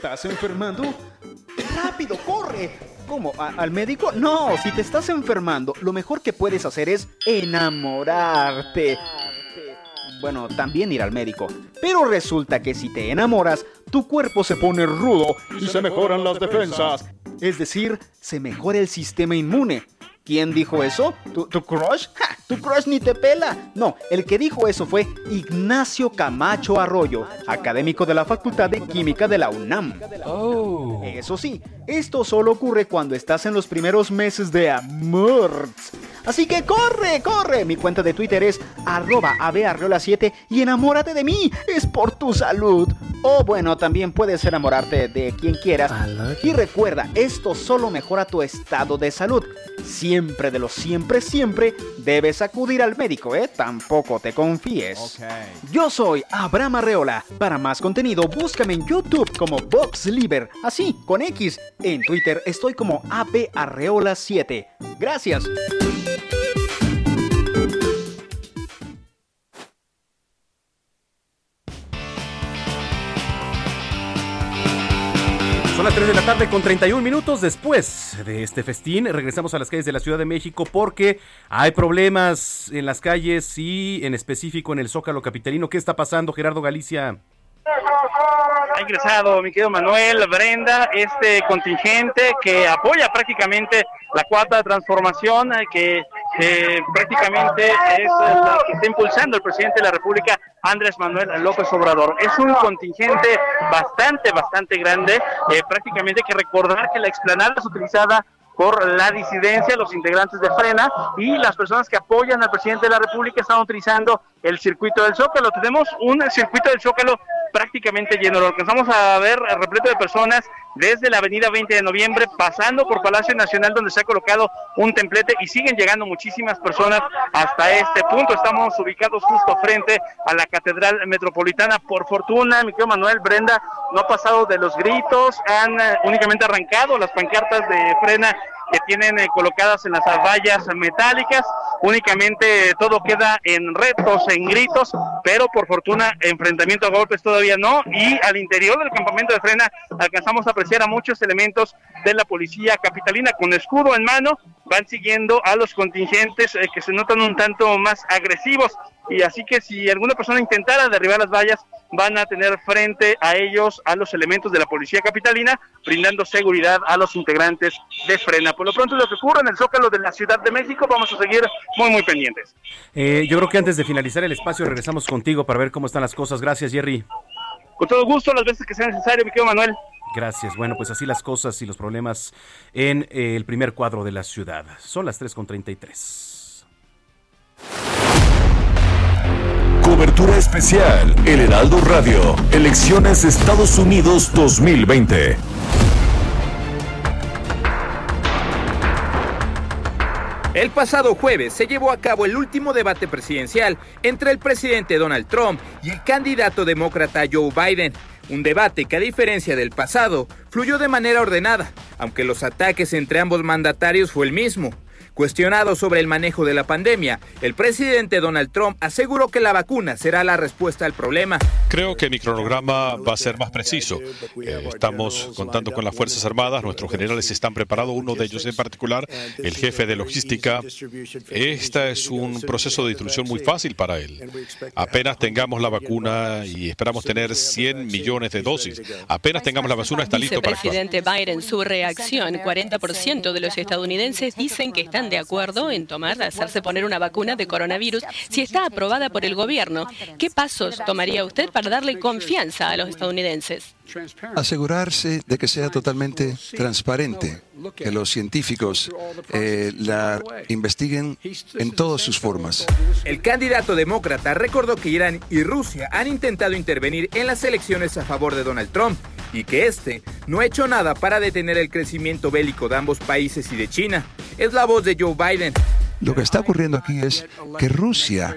Estás enfermando? ¡Rápido, corre! ¿Cómo? ¿A- ¿Al médico? No, si te estás enfermando, lo mejor que puedes hacer es enamorarte. Bueno, también ir al médico. Pero resulta que si te enamoras, tu cuerpo se pone rudo y se mejoran las defensas. Es decir, se mejora el sistema inmune. ¿Quién dijo eso? ¿Tu, tu crush? ¡Ja! Tu crush ni te pela. No, el que dijo eso fue Ignacio Camacho Arroyo, académico de la Facultad de Química de la UNAM. Eso sí, esto solo ocurre cuando estás en los primeros meses de amor. Así que corre, corre. Mi cuenta de Twitter es arroba abearreola7 y enamórate de mí. Es por tu salud. O bueno, también puedes enamorarte de quien quieras. Y recuerda, esto solo mejora tu estado de salud. Siempre de lo siempre, siempre debes acudir al médico, ¿eh? Tampoco te confíes. Yo soy Abraham Arreola. Para más contenido, búscame en YouTube como VoxLiber, así, con X. En Twitter estoy como abarreola7. Gracias. Las 3 de la tarde con 31 minutos después de este festín. Regresamos a las calles de la Ciudad de México porque hay problemas en las calles y en específico en el Zócalo Capitalino. ¿Qué está pasando, Gerardo Galicia? Ha ingresado, mi querido Manuel, Brenda, este contingente que apoya prácticamente la cuarta transformación, eh, que eh, prácticamente es la que está impulsando el presidente de la República, Andrés Manuel López Obrador. Es un contingente bastante, bastante grande, eh, prácticamente hay que recordar que la explanada es utilizada por la disidencia, los integrantes de Frena y las personas que apoyan al presidente de la República están utilizando el circuito del Zócalo. Tenemos un circuito del Zócalo prácticamente lleno. Lo alcanzamos a ver repleto de personas desde la avenida 20 de noviembre, pasando por Palacio Nacional, donde se ha colocado un templete y siguen llegando muchísimas personas hasta este punto. Estamos ubicados justo frente a la Catedral Metropolitana. Por fortuna, mi querido Manuel Brenda no ha pasado de los gritos, han eh, únicamente arrancado las pancartas de frena que tienen eh, colocadas en las vallas metálicas. Únicamente todo queda en retos, en gritos, pero por fortuna enfrentamiento a golpes todavía no. Y al interior del campamento de frena alcanzamos a apreciar a muchos elementos de la policía capitalina con escudo en mano. Van siguiendo a los contingentes eh, que se notan un tanto más agresivos. Y así que si alguna persona intentara derribar las vallas, van a tener frente a ellos a los elementos de la policía capitalina, brindando seguridad a los integrantes de Frena. Por lo pronto, lo que ocurre en el Zócalo de la Ciudad de México, vamos a seguir muy, muy pendientes. Eh, yo creo que antes de finalizar el espacio regresamos contigo para ver cómo están las cosas. Gracias, Jerry. Con todo gusto, las veces que sea necesario, mi querido Manuel. Gracias. Bueno, pues así las cosas y los problemas en eh, el primer cuadro de la ciudad. Son las 3.33. Cobertura especial, El Heraldo Radio, Elecciones Estados Unidos 2020. El pasado jueves se llevó a cabo el último debate presidencial entre el presidente Donald Trump y el candidato demócrata Joe Biden. Un debate que a diferencia del pasado fluyó de manera ordenada, aunque los ataques entre ambos mandatarios fue el mismo. Cuestionado sobre el manejo de la pandemia, el presidente Donald Trump aseguró que la vacuna será la respuesta al problema. Creo que mi cronograma va a ser más preciso. Eh, estamos contando con las Fuerzas Armadas, nuestros generales están preparados, uno de ellos en particular, el jefe de logística. Este es un proceso de distribución muy fácil para él. Apenas tengamos la vacuna y esperamos tener 100 millones de dosis, apenas tengamos la vacuna está listo para actuar. Vicepresidente Biden, su reacción, 40% de los estadounidenses dicen que están de acuerdo en tomar, hacerse poner una vacuna de coronavirus si está aprobada por el gobierno. ¿Qué pasos tomaría usted para darle confianza a los estadounidenses? Asegurarse de que sea totalmente transparente, que los científicos eh, la investiguen en todas sus formas. El candidato demócrata recordó que Irán y Rusia han intentado intervenir en las elecciones a favor de Donald Trump y que este no ha hecho nada para detener el crecimiento bélico de ambos países y de China. Es la voz de Joe Biden. Lo que está ocurriendo aquí es que Rusia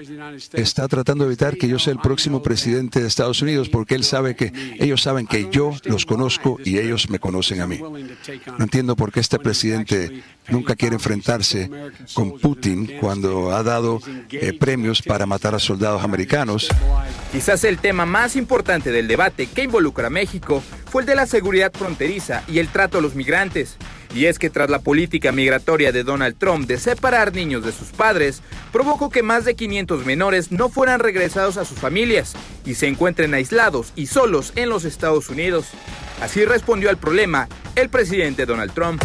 está tratando de evitar que yo sea el próximo presidente de Estados Unidos porque él sabe que ellos saben que yo los conozco y ellos me conocen a mí. No entiendo por qué este presidente nunca quiere enfrentarse con Putin cuando ha dado eh, premios para matar a soldados americanos. Quizás el tema más importante del debate que involucra a México fue el de la seguridad fronteriza y el trato a los migrantes. Y es que tras la política migratoria de Donald Trump de separar niños de sus padres, provocó que más de 500 menores no fueran regresados a sus familias y se encuentren aislados y solos en los Estados Unidos. Así respondió al problema el presidente Donald Trump.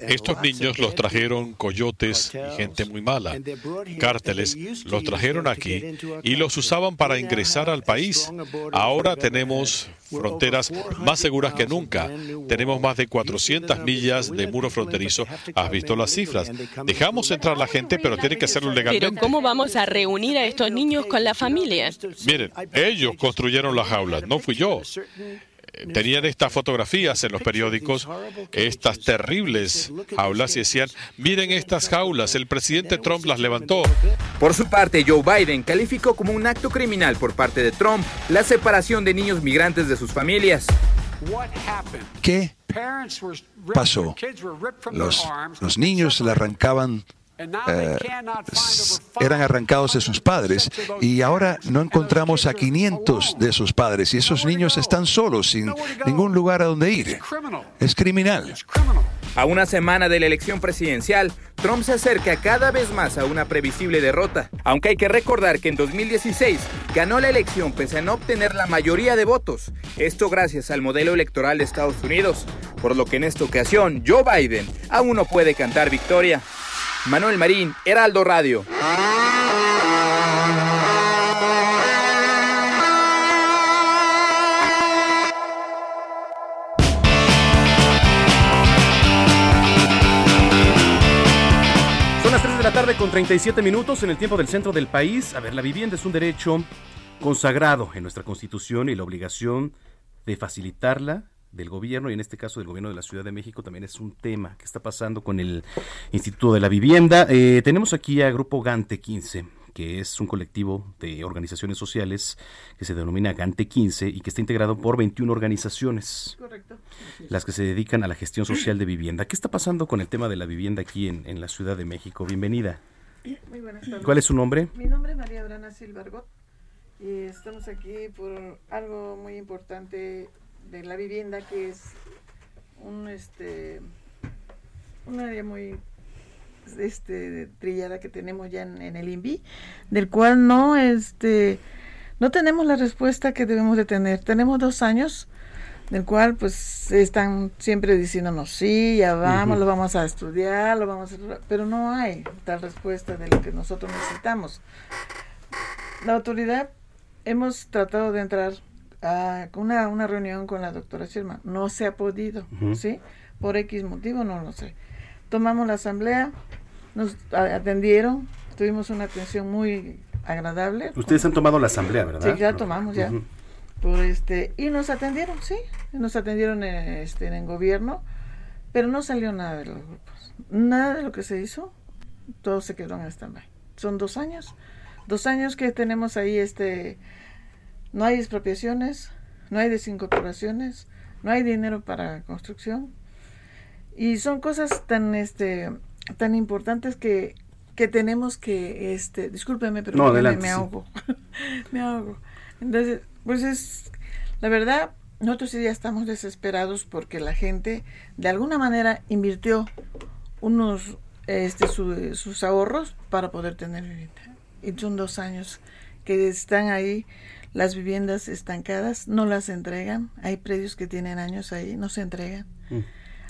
Estos niños los trajeron coyotes y gente muy mala. Cárteles los trajeron aquí y los usaban para ingresar al país. Ahora tenemos fronteras más seguras que nunca. Tenemos más de 400 millas de muro fronterizo. Has visto las cifras. Dejamos entrar la gente, pero tiene que hacerlo legalmente. Pero ¿cómo vamos a reunir a estos niños con la familia? Miren, ellos construyeron las jaulas, no fui yo tenían estas fotografías en los periódicos, estas terribles jaulas, y decían, miren estas jaulas, el presidente Trump las levantó. Por su parte, Joe Biden calificó como un acto criminal por parte de Trump la separación de niños migrantes de sus familias. ¿Qué pasó? Los, los niños le arrancaban eh, eran arrancados de sus padres y ahora no encontramos a 500 de sus padres y esos niños están solos sin ningún lugar a donde ir. Es criminal. A una semana de la elección presidencial, Trump se acerca cada vez más a una previsible derrota, aunque hay que recordar que en 2016 ganó la elección pese a no obtener la mayoría de votos, esto gracias al modelo electoral de Estados Unidos, por lo que en esta ocasión Joe Biden aún no puede cantar victoria. Manuel Marín, Heraldo Radio. Son las 3 de la tarde con 37 minutos en el tiempo del centro del país. A ver, la vivienda es un derecho consagrado en nuestra Constitución y la obligación de facilitarla del gobierno y en este caso del gobierno de la Ciudad de México también es un tema que está pasando con el Instituto de la Vivienda. Eh, tenemos aquí a Grupo Gante 15 que es un colectivo de organizaciones sociales que se denomina Gante 15 y que está integrado por 21 organizaciones. Correcto. Las que se dedican a la gestión social de vivienda. ¿Qué está pasando con el tema de la vivienda aquí en, en la Ciudad de México? Bienvenida. Muy buenas tardes. ¿Cuál es su nombre? Mi nombre es María Brana Silvargot y estamos aquí por algo muy importante de la vivienda que es un este un área muy este trillada que tenemos ya en, en el INVI del cual no este no tenemos la respuesta que debemos de tener. Tenemos dos años del cual pues están siempre diciéndonos sí ya vamos lo vamos a estudiar lo vamos a pero no hay tal respuesta de lo que nosotros necesitamos. La autoridad hemos tratado de entrar a una, una reunión con la doctora Sherman. No se ha podido. ¿sí? Por X motivo, no lo sé. Tomamos la asamblea, nos atendieron, tuvimos una atención muy agradable. Ustedes han tomado la asamblea, ¿verdad? Sí, ya tomamos, ya. Por este, y nos atendieron, sí, nos atendieron en, este, en el gobierno, pero no salió nada de los grupos. Nada de lo que se hizo todo se quedó en stand-by. Son dos años, dos años que tenemos ahí, este, no hay expropiaciones, no hay desincorporaciones, no hay dinero para construcción. Y son cosas tan, este, tan importantes que, que tenemos que, este, discúlpeme, pero No, me- adelante, me sí. ahogo, me ahogo. Entonces, pues es, la verdad, nosotros sí ya estamos desesperados porque la gente de alguna manera invirtió unos, este, su- sus ahorros para poder tener vivienda. Y son dos años que están ahí las viviendas estancadas, no las entregan. Hay predios que tienen años ahí, no se entregan.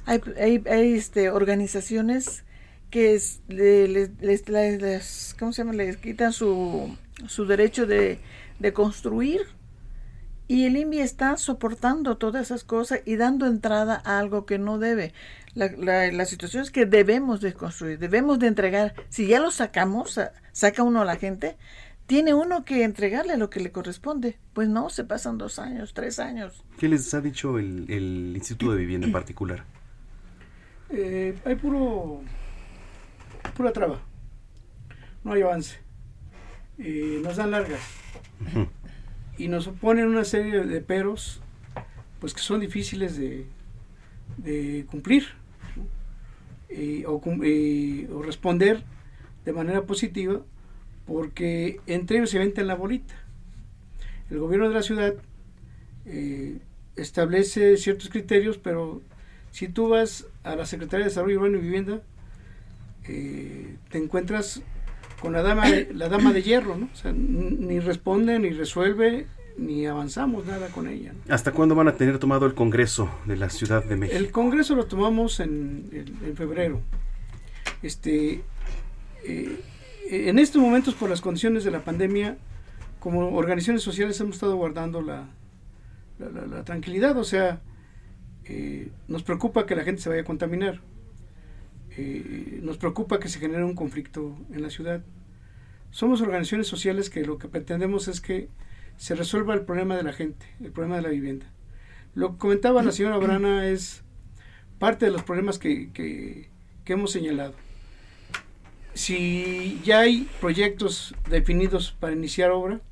Hay, hay, hay, este, organizaciones que es- le- les, les- les- les- ¿cómo se llama? les quitan su, su derecho de, de construir y el INVI está soportando todas esas cosas y dando entrada a algo que no debe. La, la, la situación es que debemos de construir, debemos de entregar. Si ya lo sacamos, sa- saca uno a la gente, tiene uno que entregarle lo que le corresponde. Pues no, se pasan dos años, tres años. ¿Qué les ha dicho el, el Instituto de Vivienda en particular? Eh, hay puro pura traba. No hay avance. Eh, nos dan largas. Y nos ponen una serie de peros pues que son difíciles de, de cumplir ¿no? Eh, o, cum- eh, o responder de manera positiva porque entre ellos se venden la bolita. El gobierno de la ciudad eh, establece ciertos criterios, pero si tú vas a la Secretaría de Desarrollo Urbano y Vivienda, eh, te encuentras con la dama de, la dama de hierro, ¿no? O sea, ni responde, ni resuelve, ni avanzamos nada con ella. ¿no? ¿Hasta cuándo van a tener tomado el Congreso de la Ciudad de México? El Congreso lo tomamos en, en- en febrero. Este, eh, en estos momentos, por las condiciones de la pandemia, como organizaciones sociales hemos estado guardando la, tranquilidad. O sea, eh, nos preocupa que la gente se vaya a contaminar. Eh, nos preocupa que se genere un conflicto en la ciudad. Somos organizaciones sociales que lo que pretendemos es que se resuelva el problema de la gente, el problema de la vivienda. Lo que comentaba la señora Brana es parte de los problemas que hemos señalado. Si ya hay proyectos definidos para iniciar obra,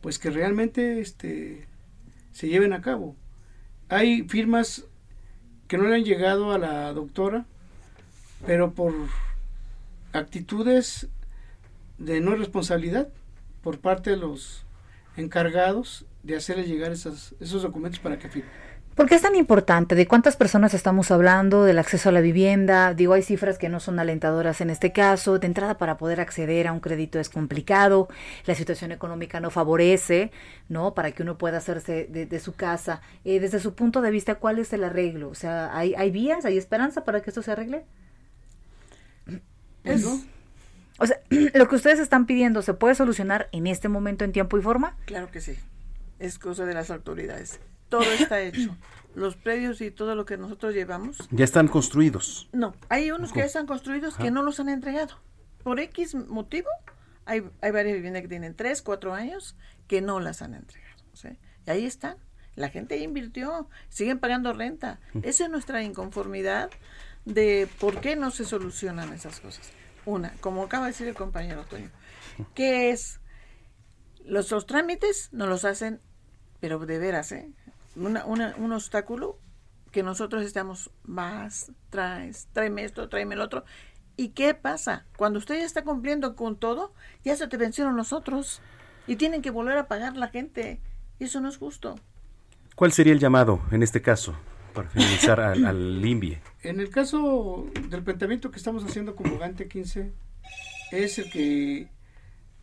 pues que realmente este, se lleven a cabo. Hay firmas que no le han llegado a la doctora, pero por actitudes de no responsabilidad por parte de los encargados de hacerle llegar esos documentos para que firme. ¿Por qué es tan importante? ¿De cuántas personas estamos hablando? ¿Del acceso a la vivienda? Digo, hay cifras que no son alentadoras en este caso. De entrada, para poder acceder a un crédito es complicado. La situación económica no favorece, ¿no? Para que uno pueda hacerse de, de su casa. Eh, desde su punto de vista, ¿cuál es el arreglo? O sea, ¿hay, ¿hay vías? ¿Hay esperanza para que esto se arregle? Es- O sea, lo que ustedes están pidiendo, ¿se puede solucionar en este momento en tiempo y forma? Claro que sí. Es cosa de las autoridades. Todo está hecho. Los predios y todo lo que nosotros llevamos. Ya están construidos. No, hay unos que ya están construidos que no los han entregado. Por X motivo, hay, hay varias viviendas que tienen 3, 4 años que no las han entregado. ¿sí? Y ahí están. La gente invirtió, siguen pagando renta. Esa es nuestra inconformidad de por qué no se solucionan esas cosas. Una, como acaba de decir el compañero Toño, que es los, los trámites no los hacen, pero de veras, ¿eh? Una- una- un obstáculo que nosotros estamos más, traes, tráeme esto, tráeme el otro. ¿Y qué pasa? Cuando usted ya está cumpliendo con todo, ya se te vencieron los otros y tienen que volver a pagar la gente. Y eso no es justo. ¿Cuál sería el llamado en este caso para finalizar al, al INVIE? En el caso del planteamiento que estamos haciendo como Gante 15, es el que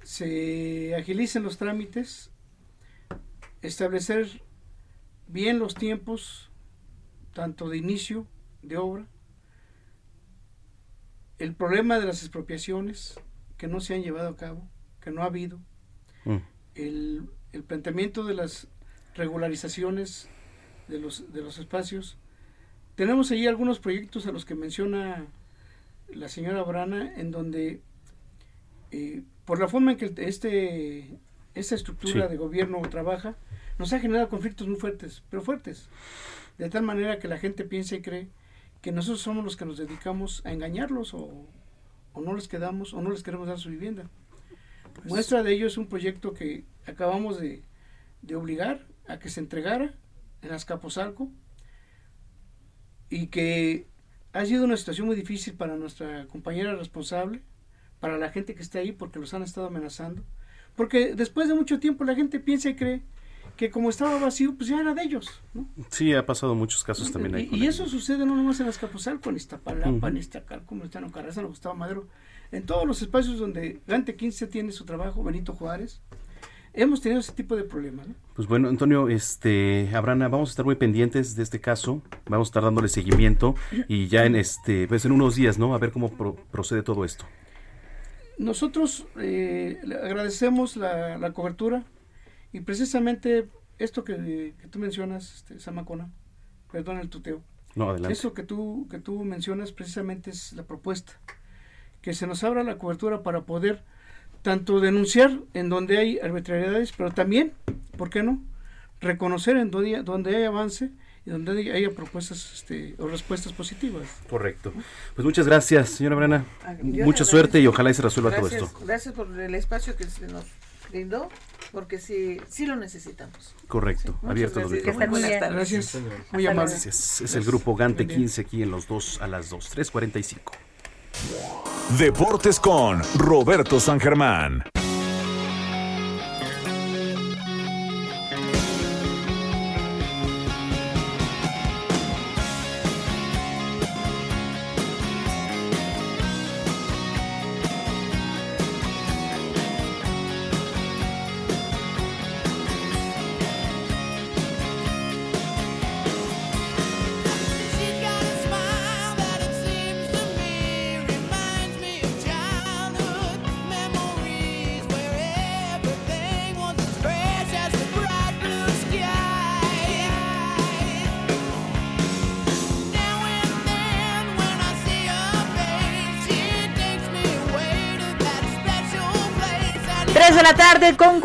se agilicen los trámites, establecer bien los tiempos, tanto de inicio de obra, el problema de las expropiaciones que no se han llevado a cabo, que no ha habido, Mm. el, el planteamiento de las regularizaciones de los, de los espacios. Tenemos allí algunos proyectos a los que menciona la señora Brana, en donde eh, por la forma en que este, esta estructura Sí. de gobierno trabaja, nos ha generado conflictos muy fuertes, pero fuertes, de tal manera que la gente piensa y cree que nosotros somos los que nos dedicamos a engañarlos o, o no les quedamos o no les queremos dar su vivienda. Muestra de ello es un proyecto que acabamos de, de obligar a que se entregara en Azcapotzalco y que ha sido una situación muy difícil para nuestra compañera responsable, para la gente que está ahí porque los han estado amenazando. Porque después de mucho tiempo la gente piensa y cree que como estaba vacío, pues ya era de ellos. ¿no? Sí, ha pasado muchos casos también ahí. Y, y eso sucede no nomás en Azcapotzalco, en Iztapalapa, Ujú. en Iztacalco, en Estano Carranza, en Gustavo Madero, en todos los espacios donde Gante 15 tiene su trabajo, Benito Juárez, hemos tenido ese tipo de problemas. ¿no? Pues bueno, Antonio, este, Abrana, vamos a estar muy pendientes de este caso, vamos a estar dándole seguimiento y ya en este, pues en unos días, ¿no? A ver cómo pro- procede todo esto. Nosotros eh, le agradecemos la, la cobertura y precisamente esto que, que tú mencionas, este, Samacona, perdón el tuteo, No, adelante. eso que tú, que tú mencionas precisamente es la propuesta, que se nos abra la cobertura para poder tanto denunciar en donde hay arbitrariedades, pero también, ¿por qué no?, reconocer en donde, donde hay avance y donde hay- haya propuestas este, o respuestas positivas. Correcto. Pues muchas gracias, señora Abrana. Ah, Mucha suerte y ojalá y se resuelva gracias, todo esto. Gracias por el espacio que se nos brindó, porque sí, sí lo necesitamos. Correcto. Muchas Abierto los gracias. micrófonos. Buenas tardes. Gracias. Muy amable. Gracias. Es el grupo Gante 15 aquí en los dos a las 2, 3.45. Deportes con Roberto San Germán.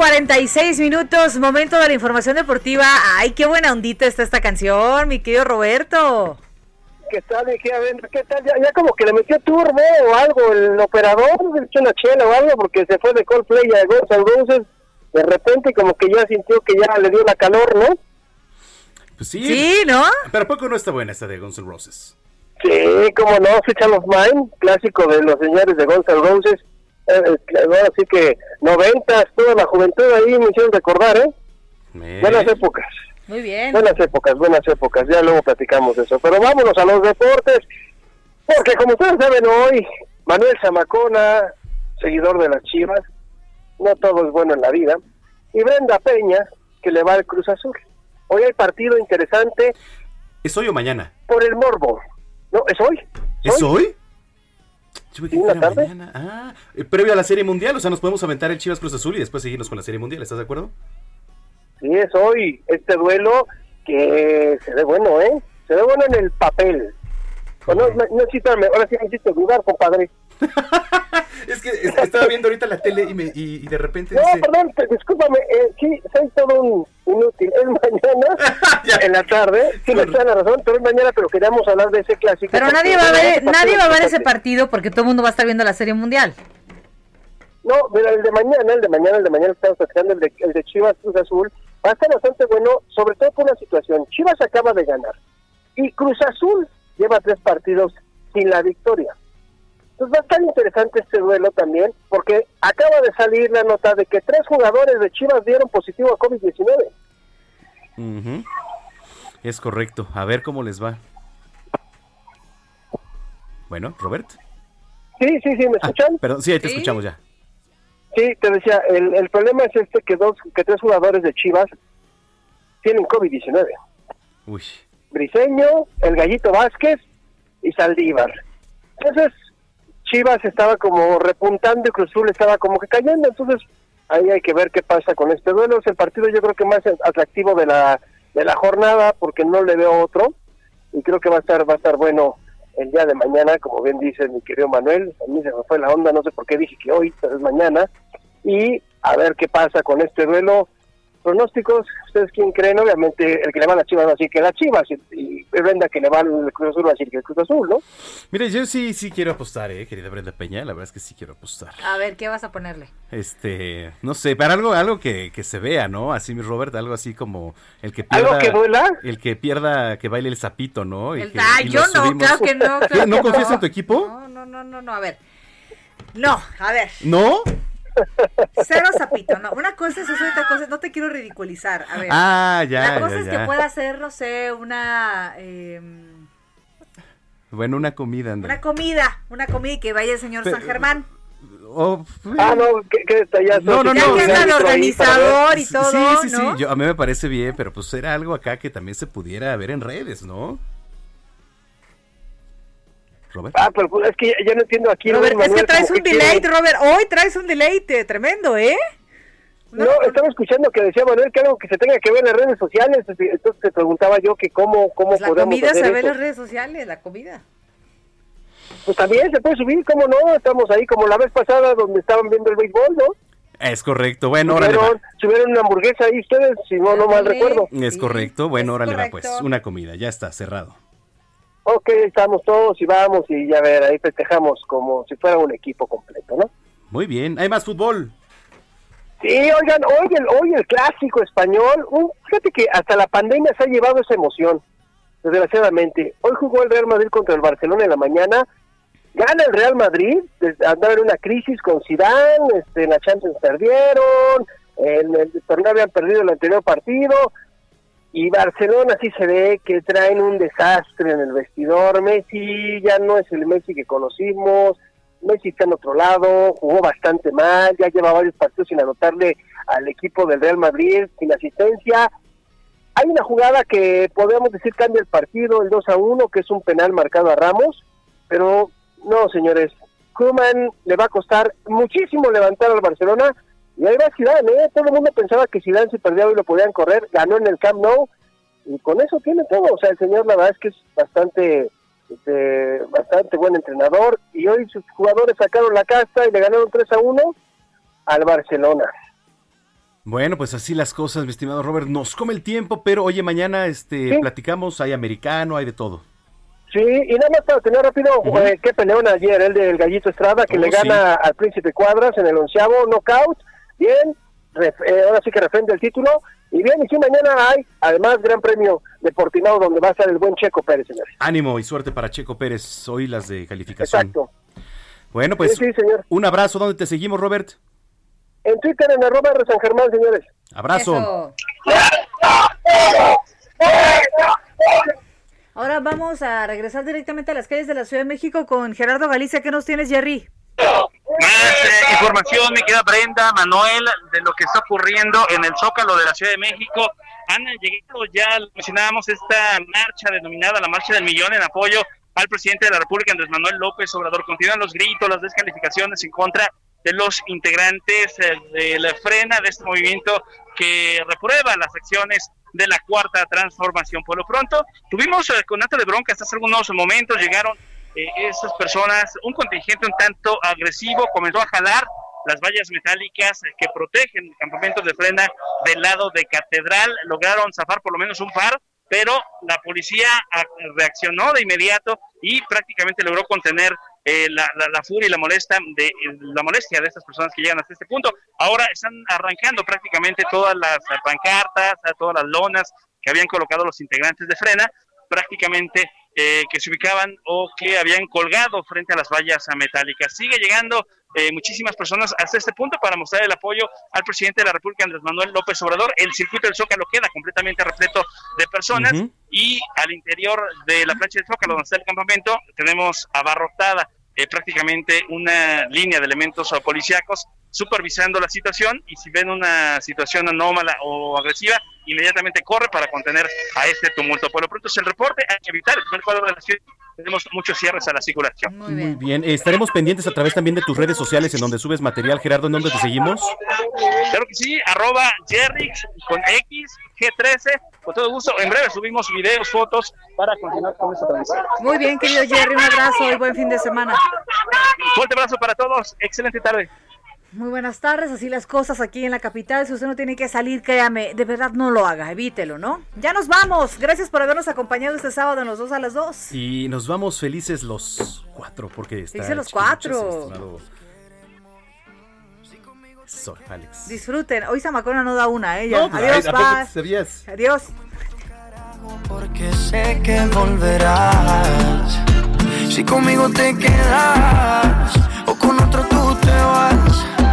46 minutos, momento de la información deportiva. Ay, qué buena ondita está esta canción, mi querido Roberto. ¿Qué tal? Dije, a ver, ¿qué tal? Ya, ya como que le metió turbo o algo el operador, le echó una chela o algo, porque se fue de Coldplay a Guns N' Roses. De repente como que ya sintió que ya le dio la calor, ¿no? Pues sí. Sí, ¿no? Pero poco no está buena esta de Guns N' Roses. Sí, como no, Switch of Mine, clásico de los señores de Guns N' Roses. Eh, ahora sí que noventas, toda la juventud ahí me hicieron recordar, ¿eh? Buenas épocas. Muy bien. Buenas épocas, buenas épocas, ya luego platicamos de eso. Pero vámonos a los deportes, porque como ustedes saben hoy, Manuel Zamacona, seguidor de las Chivas, no todo es bueno en la vida, y Brenda Peña, que le va al Cruz Azul. Hoy hay partido interesante ¿Es hoy o mañana? por el morbo. No, es hoy. ¿Es hoy? Una tarde. mañana. Ah, eh, previo a la Serie Mundial, o sea, nos podemos aventar el Chivas Cruz Azul y después seguirnos con la Serie Mundial, ¿estás de acuerdo? Sí, es hoy este duelo que se ve bueno, ¿eh? Se ve bueno en el papel. No, no, no, ahora sí necesito dudar, compadre. Es que es- estaba viendo ahorita la tele y, me, y, y de repente No, dice... perdón, te- discúlpame, eh, sí, soy todo un inútil. Es mañana, en la tarde, sí, me da la razón, pero es mañana, pero queríamos hablar de ese clásico. Pero nadie va a ver, ese partido nadie va a ver es ese partido porque todo el mundo va a estar viendo la serie mundial. No, mira, el de mañana, el de mañana, el de mañana estamos platicando, el de, el de Chivas Cruz Azul, va a estar bastante bueno, sobre todo por una situación. Chivas acaba de ganar y Cruz Azul lleva tres partidos sin la victoria. Entonces va a estar interesante este duelo también, porque acaba de salir la nota de que tres jugadores de Chivas dieron positivo a COVID-19. Ujú. Es correcto. A ver cómo les va. Bueno, Robert. Sí, sí, sí, ¿me escuchan? Perdón, sí, ahí te escuchamos ya. Sí, te decía, el, el problema es este que dos, que tres jugadores de Chivas tienen COVID-19. Uy. Briseño, el Gallito Vázquez y Saldívar. Entonces, Chivas estaba como repuntando y Cruz Azul estaba como que cayendo. Entonces, ahí hay que ver qué pasa con este duelo. Es el partido yo creo que más atractivo de la, de la jornada porque no le veo otro. Y creo que va a estar, va a estar bueno el día de mañana, como bien dice mi querido Manuel. A mí se me fue la onda, no sé por qué dije que hoy, es mañana. Y a ver qué pasa con este duelo pronósticos, ¿ustedes quién creen? Obviamente el que le va a las Chivas va a decir que las Chivas y, Brenda que le va al Cruz Azul va a decir que el Cruz Azul, ¿no? Mire, yo sí, sí quiero apostar, eh, querida Brenda Peña. La verdad es que sí quiero apostar. A ver, ¿qué vas a ponerle? Este, no sé, para algo, algo que, que se vea, ¿no? Así, mi Robert, algo así como el que pierda. ¿Algo que duela? El que pierda, que baile el sapito, ¿no? Y El- que- Ay, y yo no, subimos. claro que no, claro ¿No que confías no. en tu equipo? No, no, no, no, no, a ver. No, a ver. ¿No? Cero zapito, no. Una cosa es eso y otra cosa es, no te quiero ridiculizar. A ver. Ah, ya, La cosa ya, es ya. que pueda ser, no sé, una, eh, Bueno, una comida, André. una comida, una comida y que vaya el señor Pero- San Germán. Oh, Ah, no, qué, qué detallazo. No, no, Ya no. que de organizador y todo, Sí, sí, sí. ¿no? Yo, a mí me parece bien, pero pues era algo acá que también se pudiera ver en redes, ¿no? Robert. Ah, pero pues, es que ya, ya no entiendo aquí. Robert, Luis es que traes un que delay, quiere- Robert. Hoy traes un delay tremendo, ¿eh? No, estaba escuchando que decía Manuel que algo que se tenga que ver en las redes sociales. Entonces te preguntaba yo que cómo, cómo Pues la podemos comida hacer se ve en las redes sociales, la comida. Pues también se puede subir, ¿cómo no? Estamos ahí como la vez pasada donde estaban viendo el béisbol, ¿no? Es correcto. Bueno, órale. Subieron, subieron una hamburguesa ahí ustedes, si no, no mal recuerdo. Es correcto. Bueno, órale, va, pues. Una comida. Ya está, cerrado. Ok, estamos todos y vamos y ya ver, ahí festejamos como si fuera un equipo completo, ¿no? Muy bien. Hay más fútbol. Sí, oigan, hoy el, hoy el clásico español, un- fíjate que hasta la pandemia se ha llevado esa emoción, desgraciadamente. Hoy jugó el Real Madrid contra el Barcelona en la mañana, gana el Real Madrid, andaba en una crisis con Zidane, este, en la Champions perdieron, en el torneo habían perdido el anterior partido, y Barcelona sí se ve que traen un desastre en el vestidor, Messi ya no es el Messi que conocimos, Messi está en otro lado, jugó bastante mal, ya lleva varios partidos sin anotarle al equipo del Real Madrid, sin asistencia. Hay una jugada que podemos decir cambia el partido, el 2 a 1, que es un penal marcado a Ramos, pero no, señores, Koeman le va a costar muchísimo levantar al Barcelona, y ahí va Zidane, ¿eh? todo el mundo pensaba que Zidane si perdía hoy lo podían correr, ganó en el Camp Nou, y con eso tiene todo, o sea, el señor la verdad es que es bastante este, bastante buen entrenador y hoy sus jugadores sacaron la casta y le ganaron 3 a 1 al Barcelona. Bueno, pues así las cosas, mi estimado Robert. Nos come el tiempo, pero oye, mañana este, Sí. platicamos. Hay americano, hay de todo. Sí, y nada más para tener rápido, eh, qué peleón ayer, el del Gallito Estrada, que Oh, le gana al Príncipe Cuadras en el onceavo knockout. Bien, ref- eh, ahora sí que refrenda el título. Y bien, y sí, mañana hay, además, Gran Premio de Portimao, donde va a estar el buen Checo Pérez, señores. Ánimo y suerte para Checo Pérez. Hoy las de calificación. Exacto. Bueno, pues Sí, sí, señor. un abrazo. ¿Dónde te seguimos, Robert? En Twitter, en arroba R San Germán, señores. Abrazo. Ahora vamos a regresar directamente a las calles de la Ciudad de México con Gerardo Galicia. ¿Qué nos tienes, Jerry? Más eh, información, mi querida Brenda, Manuel, de lo que está ocurriendo en el Zócalo de la Ciudad de México. Han llegado ya, mencionábamos, esta marcha denominada la Marcha del Millón en apoyo al presidente de la República, Andrés Manuel López Obrador. Continúan los gritos, las descalificaciones en contra de los integrantes eh, de la frena de este movimiento que reprueba las acciones de la cuarta transformación. Por lo pronto, tuvimos eh, con Nata de Bronca hasta hace algunos momentos, llegaron eh, esas personas, un contingente un tanto agresivo, comenzó a jalar las vallas metálicas que protegen el campamento de frena del lado de Catedral, lograron zafar por lo menos un par, pero la policía reaccionó de inmediato y prácticamente logró contener eh, la, la- furia y la molesta de la molestia de estas personas que llegan hasta este punto. Ahora están arrancando prácticamente todas las pancartas, todas las lonas que habían colocado los integrantes de Frena, prácticamente eh, que se ubicaban o que habían colgado frente a las vallas metálicas. Sigue llegando eh, muchísimas personas hasta este punto para mostrar el apoyo al presidente de la República, Andrés Manuel López Obrador. El circuito del Zócalo queda completamente repleto de personas y al interior de la plancha del Zócalo, donde está el campamento, tenemos abarrotada eh, prácticamente una línea de elementos policíacos supervisando la situación y si ven una situación anómala o agresiva, inmediatamente corre para contener a este tumulto. Por lo pronto es el reporte, hay que evitar el primer cuadro de la ciudad. Tenemos muchos cierres a la circulación. Muy bien. Estaremos pendientes a través también de tus redes sociales en donde subes material. Gerardo, ¿en dónde te seguimos? Claro que sí, arroba Jerrix con X, G13, con todo gusto. En breve subimos videos, fotos para continuar con esta transmisión. Muy bien, querido Jerry, un abrazo y buen fin de semana. Fuerte abrazo para todos, excelente tarde. Muy buenas tardes, así las cosas aquí en la capital. Si usted no tiene que salir, créame, de verdad no lo haga, evítelo, ¿no? Ya nos vamos. Gracias por habernos acompañado este sábado en los dos a las dos. Y nos vamos felices los cuatro, porque está. Dice los cuatro. Eso, Alex. Disfruten. Hoy Zamacona no da una, ¿eh? Ya. No, pues, Adiós, ay, ¿a poco paz. Adiós. Porque sé que volverás. Si conmigo te quedas o con otro tú te vas.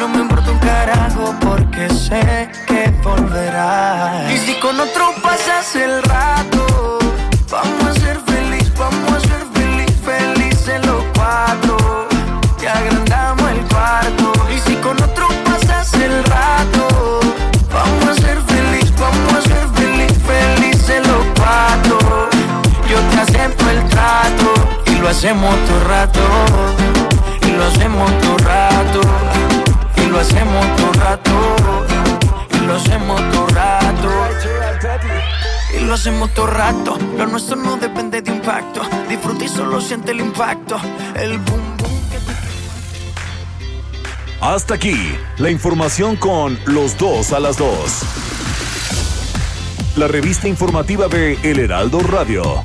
No me importa un carajo porque sé que volverás. Y si con otro pasas el rato, vamos a ser feliz, vamos a ser feliz, felices los cuatro. Y agrandamos el cuarto. Y si con otro pasas el rato, vamos a ser feliz, vamos a ser feliz, felices los cuatro. Yo te acepto el trato y lo hacemos todo rato. Y lo hacemos todo rato. Lo hacemos todo rato. Y lo hacemos todo rato. Y lo hacemos todo rato. Lo nuestro no depende de impacto. Disfruta y solo siente el impacto. El boom boom. Hasta aquí, la información con los dos a las dos. La revista informativa de El Heraldo Radio.